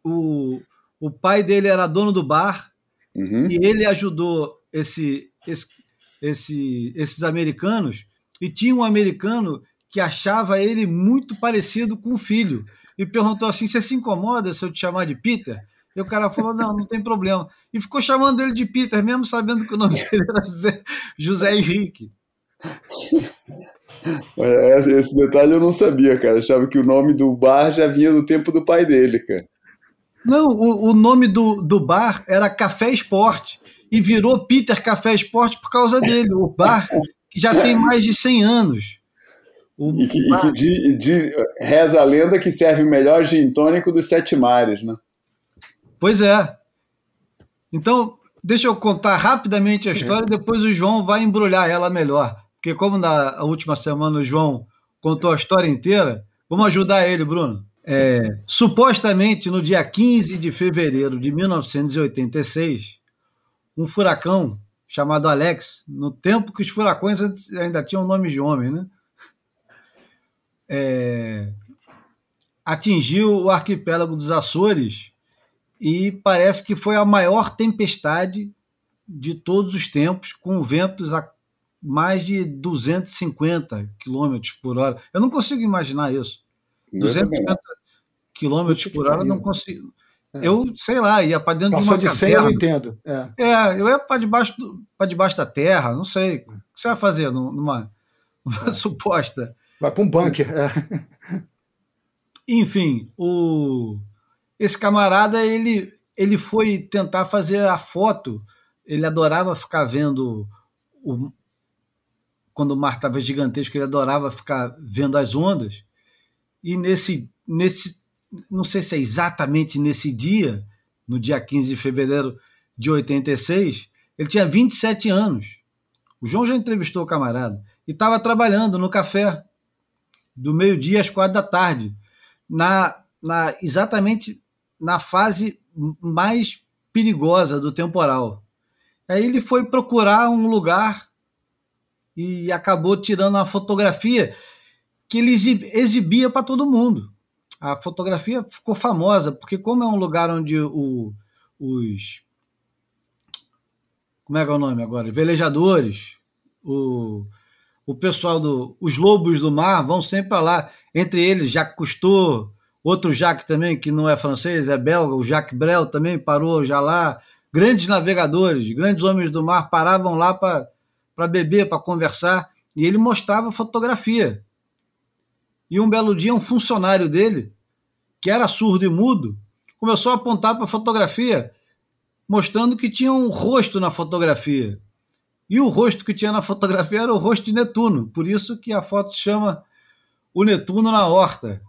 o, o pai dele era dono do bar uhum. e ele ajudou esse, esse esse, esses americanos, e tinha um americano que achava ele muito parecido com o filho. E perguntou assim: Você se incomoda se eu te chamar de Peter? E o cara falou: Não, não tem problema. E ficou chamando ele de Peter, mesmo sabendo que o nome dele era José, José Henrique. Esse detalhe eu não sabia, cara. Eu achava que o nome do bar já vinha do tempo do pai dele, cara. Não, o, o nome do, do bar era Café Esporte e virou Peter Café Esporte por causa dele, o bar que já tem mais de 100 anos. O, e que, e que reza a lenda que serve o melhor gin tônico dos sete mares, né? Pois é. Então, deixa eu contar rapidamente a história, depois o João vai embrulhar ela melhor. Porque como na última semana o João contou a história inteira, vamos ajudar ele, Bruno. É, supostamente no dia 15 de fevereiro de 1986, um furacão chamado Alex, no tempo que os furacões ainda tinham nome de homem, né? É, atingiu o arquipélago dos Açores e parece que foi a maior tempestade de todos os tempos, com ventos a mais de 250 km por hora. Eu não consigo imaginar isso. 250 km por hora, não consigo. É. Eu, sei lá, ia para dentro Passou de uma de 100 eu não entendo. É. é, eu ia para debaixo, debaixo da terra, não sei. O que você vai fazer numa, <laughs> numa é. suposta. Vai para um bunker. É. Enfim, o, esse camarada, ele, ele foi tentar fazer a foto. Ele adorava ficar vendo o, quando o mar estava gigantesco, ele adorava ficar vendo as ondas. E nesse, nesse, não sei se é exatamente nesse dia, no dia 15 de fevereiro de 86, ele tinha 27 anos. O João já entrevistou o camarada e estava trabalhando no café do meio-dia às quatro da tarde, na, na exatamente na fase mais perigosa do temporal. Aí ele foi procurar um lugar e acabou tirando uma fotografia que ele exibia para todo mundo. A fotografia ficou famosa, porque como é um lugar onde o, os... Como é que é o nome agora? Velejadores, o, o pessoal do... Os lobos do mar vão sempre para lá. Entre eles, Jacques Cousteau, outro Jacques também, que não é francês, é belga, o Jacques Brel também parou já lá. Grandes navegadores, grandes homens do mar paravam lá para beber, para conversar, e ele mostrava fotografia. E um belo dia, um funcionário dele, que era surdo e mudo, começou a apontar para a fotografia, mostrando que tinha um rosto na fotografia. E o rosto que tinha na fotografia era o rosto de Netuno, por isso que a foto chama o Netuno na horta.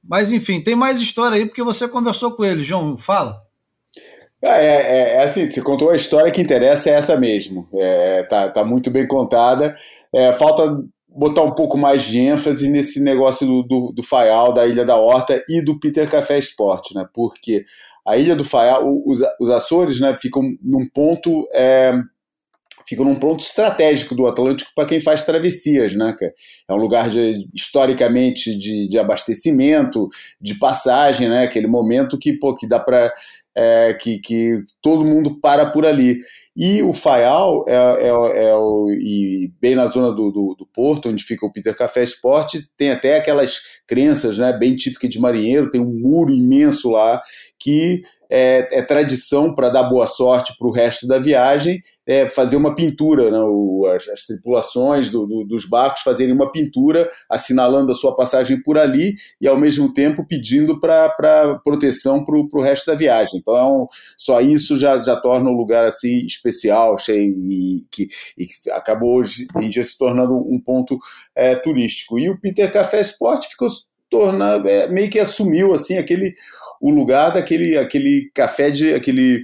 Mas enfim, tem mais história aí, porque você conversou com ele, João. Fala. É, é, é, assim, você contou a história que interessa é essa mesmo. É, tá, tá muito bem contada. É, falta botar um pouco mais de ênfase nesse negócio do, do, do Faial, da Ilha da Horta e do Peter Café Sport, né? Porque a Ilha do Faial, os, os Açores, né, ficam num ponto é, fica num ponto estratégico do Atlântico para quem faz travessias, né? É um lugar de, historicamente de, de, abastecimento, de passagem, né? Aquele momento que, pô, que dá para é, que, que todo mundo para por ali. E o Faial é, é, é, o, e bem na zona do, do, do, porto, onde fica o Peter Café Sport, tem até aquelas crenças né, bem típicas de marinheiro, tem um muro imenso lá que é, é tradição para dar boa sorte para o resto da viagem, é fazer uma pintura, né? o, as, as, tripulações do, do, dos barcos fazerem uma pintura assinalando a sua passagem por ali e ao mesmo tempo pedindo para proteção para o resto da viagem. Então, só isso já, já torna o lugar assim especial, cheio e que, e que acabou hoje em dia se tornando um ponto é, turístico. E o Peter Café Sport ficou torna, é, meio que assumiu assim aquele o lugar daquele aquele café de aquele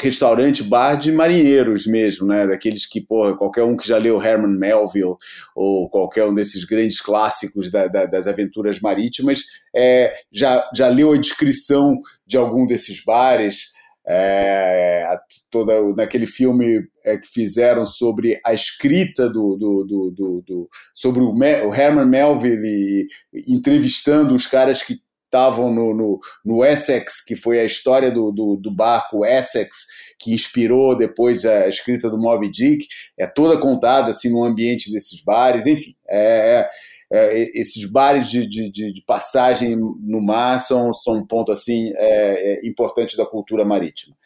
restaurante, bar de marinheiros mesmo, né? Daqueles que, porra, qualquer um que já leu Herman Melville ou qualquer um desses grandes clássicos da, da, das aventuras marítimas é, já, já leu a descrição de algum desses bares. É, toda naquele filme é, que fizeram sobre a escrita do, do, do, do, do sobre o, o, Herman Melville entrevistando os caras que estavam no, no, no, Essex, que foi a história do, do, do, barco Essex, que inspirou depois a escrita do Moby Dick, é toda contada assim no ambiente desses bares, enfim, é, é é, esses bares de, de, de, passagem no mar são, são um ponto assim é, é importante da cultura marítima.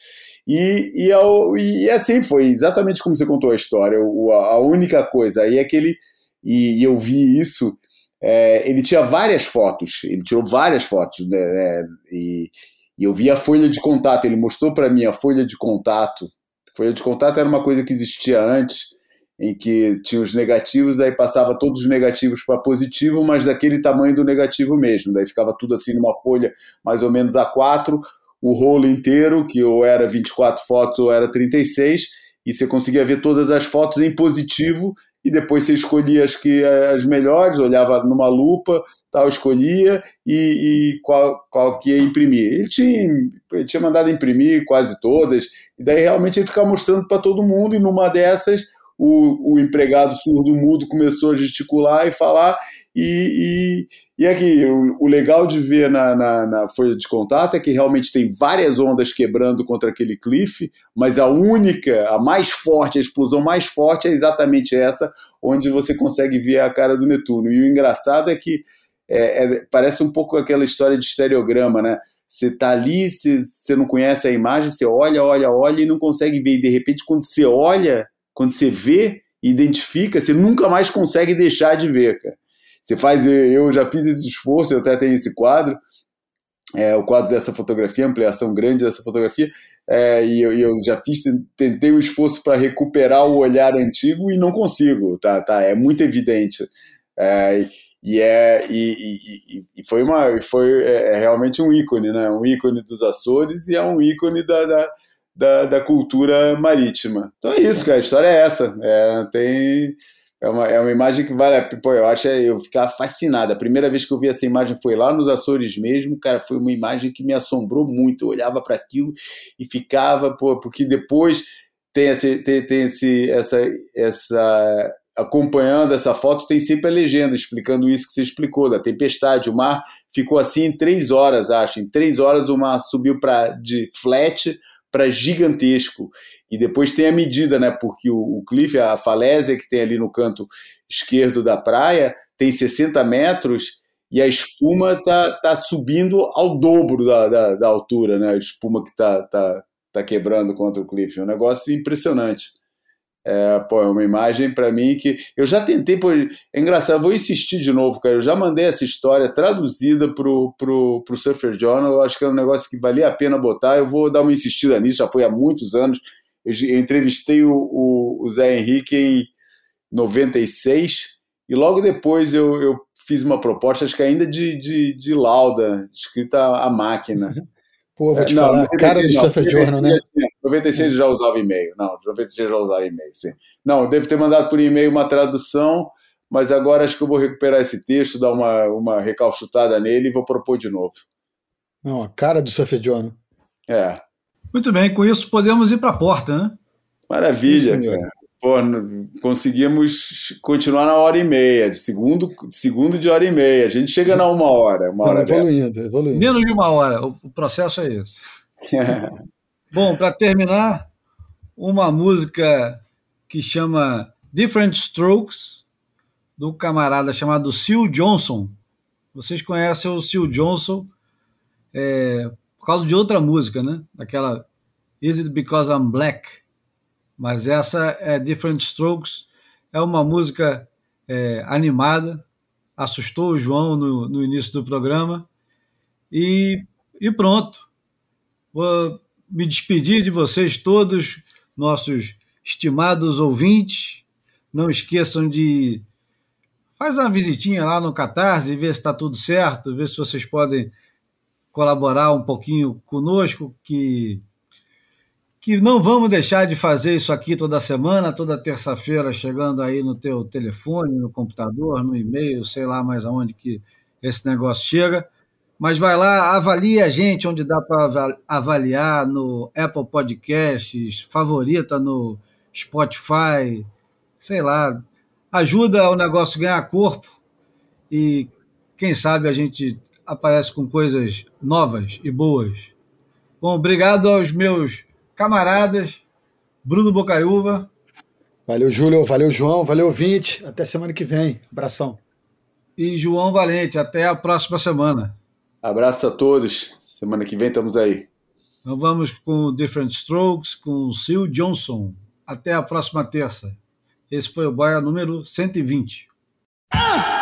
E, e, ao, e, assim foi, exatamente como você contou a história. O, a única coisa aí é que ele, e, e eu vi isso, é, ele tinha várias fotos, ele tirou várias fotos, né e, e eu vi a folha de contato, ele mostrou para mim a folha de contato. folha de contato era uma coisa que existia antes, em que tinha os negativos, daí passava todos os negativos para positivo, mas daquele tamanho do negativo mesmo. Daí ficava tudo assim numa folha mais ou menos A4, o rolo inteiro, que ou era 24 fotos ou era 36, e você conseguia ver todas as fotos em positivo, e depois você escolhia as, que, as melhores, olhava numa lupa, tal, escolhia e, e qual, qual que ia imprimir. Ele tinha, ele tinha mandado imprimir quase todas, e daí realmente ele ficava mostrando para todo mundo, e numa dessas o, o empregado surdo-mudo começou a gesticular e falar. E, e, e aqui, o, o, legal de ver na, na, na, folha de contato é que realmente tem várias ondas quebrando contra aquele cliff, mas a única, a mais forte, a explosão mais forte é exatamente essa, onde você consegue ver a cara do Netuno. E o engraçado é que é, é, parece um pouco aquela história de estereograma, né? Você está ali, você não conhece a imagem, você olha, olha, olha e não consegue ver. E de repente, quando você olha quando você vê, identifica, você nunca mais consegue deixar de ver, cara. Você faz, eu já fiz esse esforço, eu até tenho esse quadro, é, o quadro dessa fotografia, ampliação grande dessa fotografia, é, e eu, eu, já fiz, tentei o um esforço para recuperar o olhar antigo e não consigo, tá, tá é muito evidente. É, e é e, e, e, foi uma foi é, é realmente um ícone né um ícone dos Açores e é um ícone da, da, da, da cultura marítima então é isso cara a história é essa é, tem é uma, é uma imagem que vale pô, eu acho eu ficar fascinado a primeira vez que eu vi essa imagem foi lá nos Açores mesmo cara foi uma imagem que me assombrou muito eu olhava para aquilo e ficava pô, porque depois tem esse tem, tem esse essa essa acompanhando essa foto, tem sempre a legenda explicando isso que você explicou, da tempestade. O mar ficou assim em três horas, acho. Em três horas o mar subiu para de flat para gigantesco. E depois tem a medida, né? Porque o, cliff, a falésia que tem ali no canto esquerdo da praia, tem 60 metros e a espuma tá, tá subindo ao dobro da, da, da altura, né? A espuma que tá, tá, tá quebrando contra o cliff. É um negócio impressionante. É, pô, é uma imagem para mim que eu já tentei, pô, é engraçado, vou insistir de novo, cara. Eu já mandei essa história traduzida pro, pro, pro Surfer Journal, eu acho que é um negócio que valia a pena botar. Eu vou dar uma insistida nisso, já foi há muitos anos. Eu, eu entrevistei o, o, o, Zé Henrique em 96 e logo depois eu, eu fiz uma proposta, acho que ainda de, de, de lauda, escrita à máquina. Pô, vou te é, falar, não, cara do Surfer Journal, né? 96 já usava e-mail. Não, 96 já usava e-mail, sim. Não, devo ter mandado por e-mail uma tradução, mas agora acho que eu vou recuperar esse texto, dar uma, uma recalchutada nele e vou propor de novo. Não, a cara do John. É. Muito bem, com isso podemos ir para a porta, né? Maravilha, sim, Pô, conseguimos continuar na hora e meia, de segundo, segundo de hora e meia. A gente chega na uma hora. Uma hora evoluindo, evoluindo. Menos de uma hora, o processo é esse. <laughs> Bom, para terminar, uma música que chama Different Strokes, do camarada chamado Sil Johnson. Vocês conhecem o Sil Johnson é, por causa de outra música, né? Daquela Is It Because I'm Black? Mas essa é Different Strokes, é uma música é, animada, assustou o João no, no início do programa e, e pronto. Vou, me despedir de vocês todos, nossos estimados ouvintes. Não esqueçam de fazer uma visitinha lá no Catarse, ver se está tudo certo, ver se vocês podem colaborar um pouquinho conosco, que, que não vamos deixar de fazer isso aqui toda semana, toda terça-feira, chegando aí no teu telefone, no computador, no e-mail, sei lá mais aonde que esse negócio chega. Mas vai lá, avalie a gente onde dá para avaliar no Apple Podcasts, favorita no Spotify, sei lá. Ajuda o negócio a ganhar corpo e quem sabe a gente aparece com coisas novas e boas. Bom, obrigado aos meus camaradas, Bruno Bocaiúva. Valeu, Júlio. Valeu, João. Valeu, ouvinte. Até semana que vem. Abração. E João Valente. Até a próxima semana. Abraço a todos. Semana que vem estamos aí. Então vamos com Different Strokes, com Sil Johnson. Até a próxima terça. Esse foi o Boia número 120. Ah!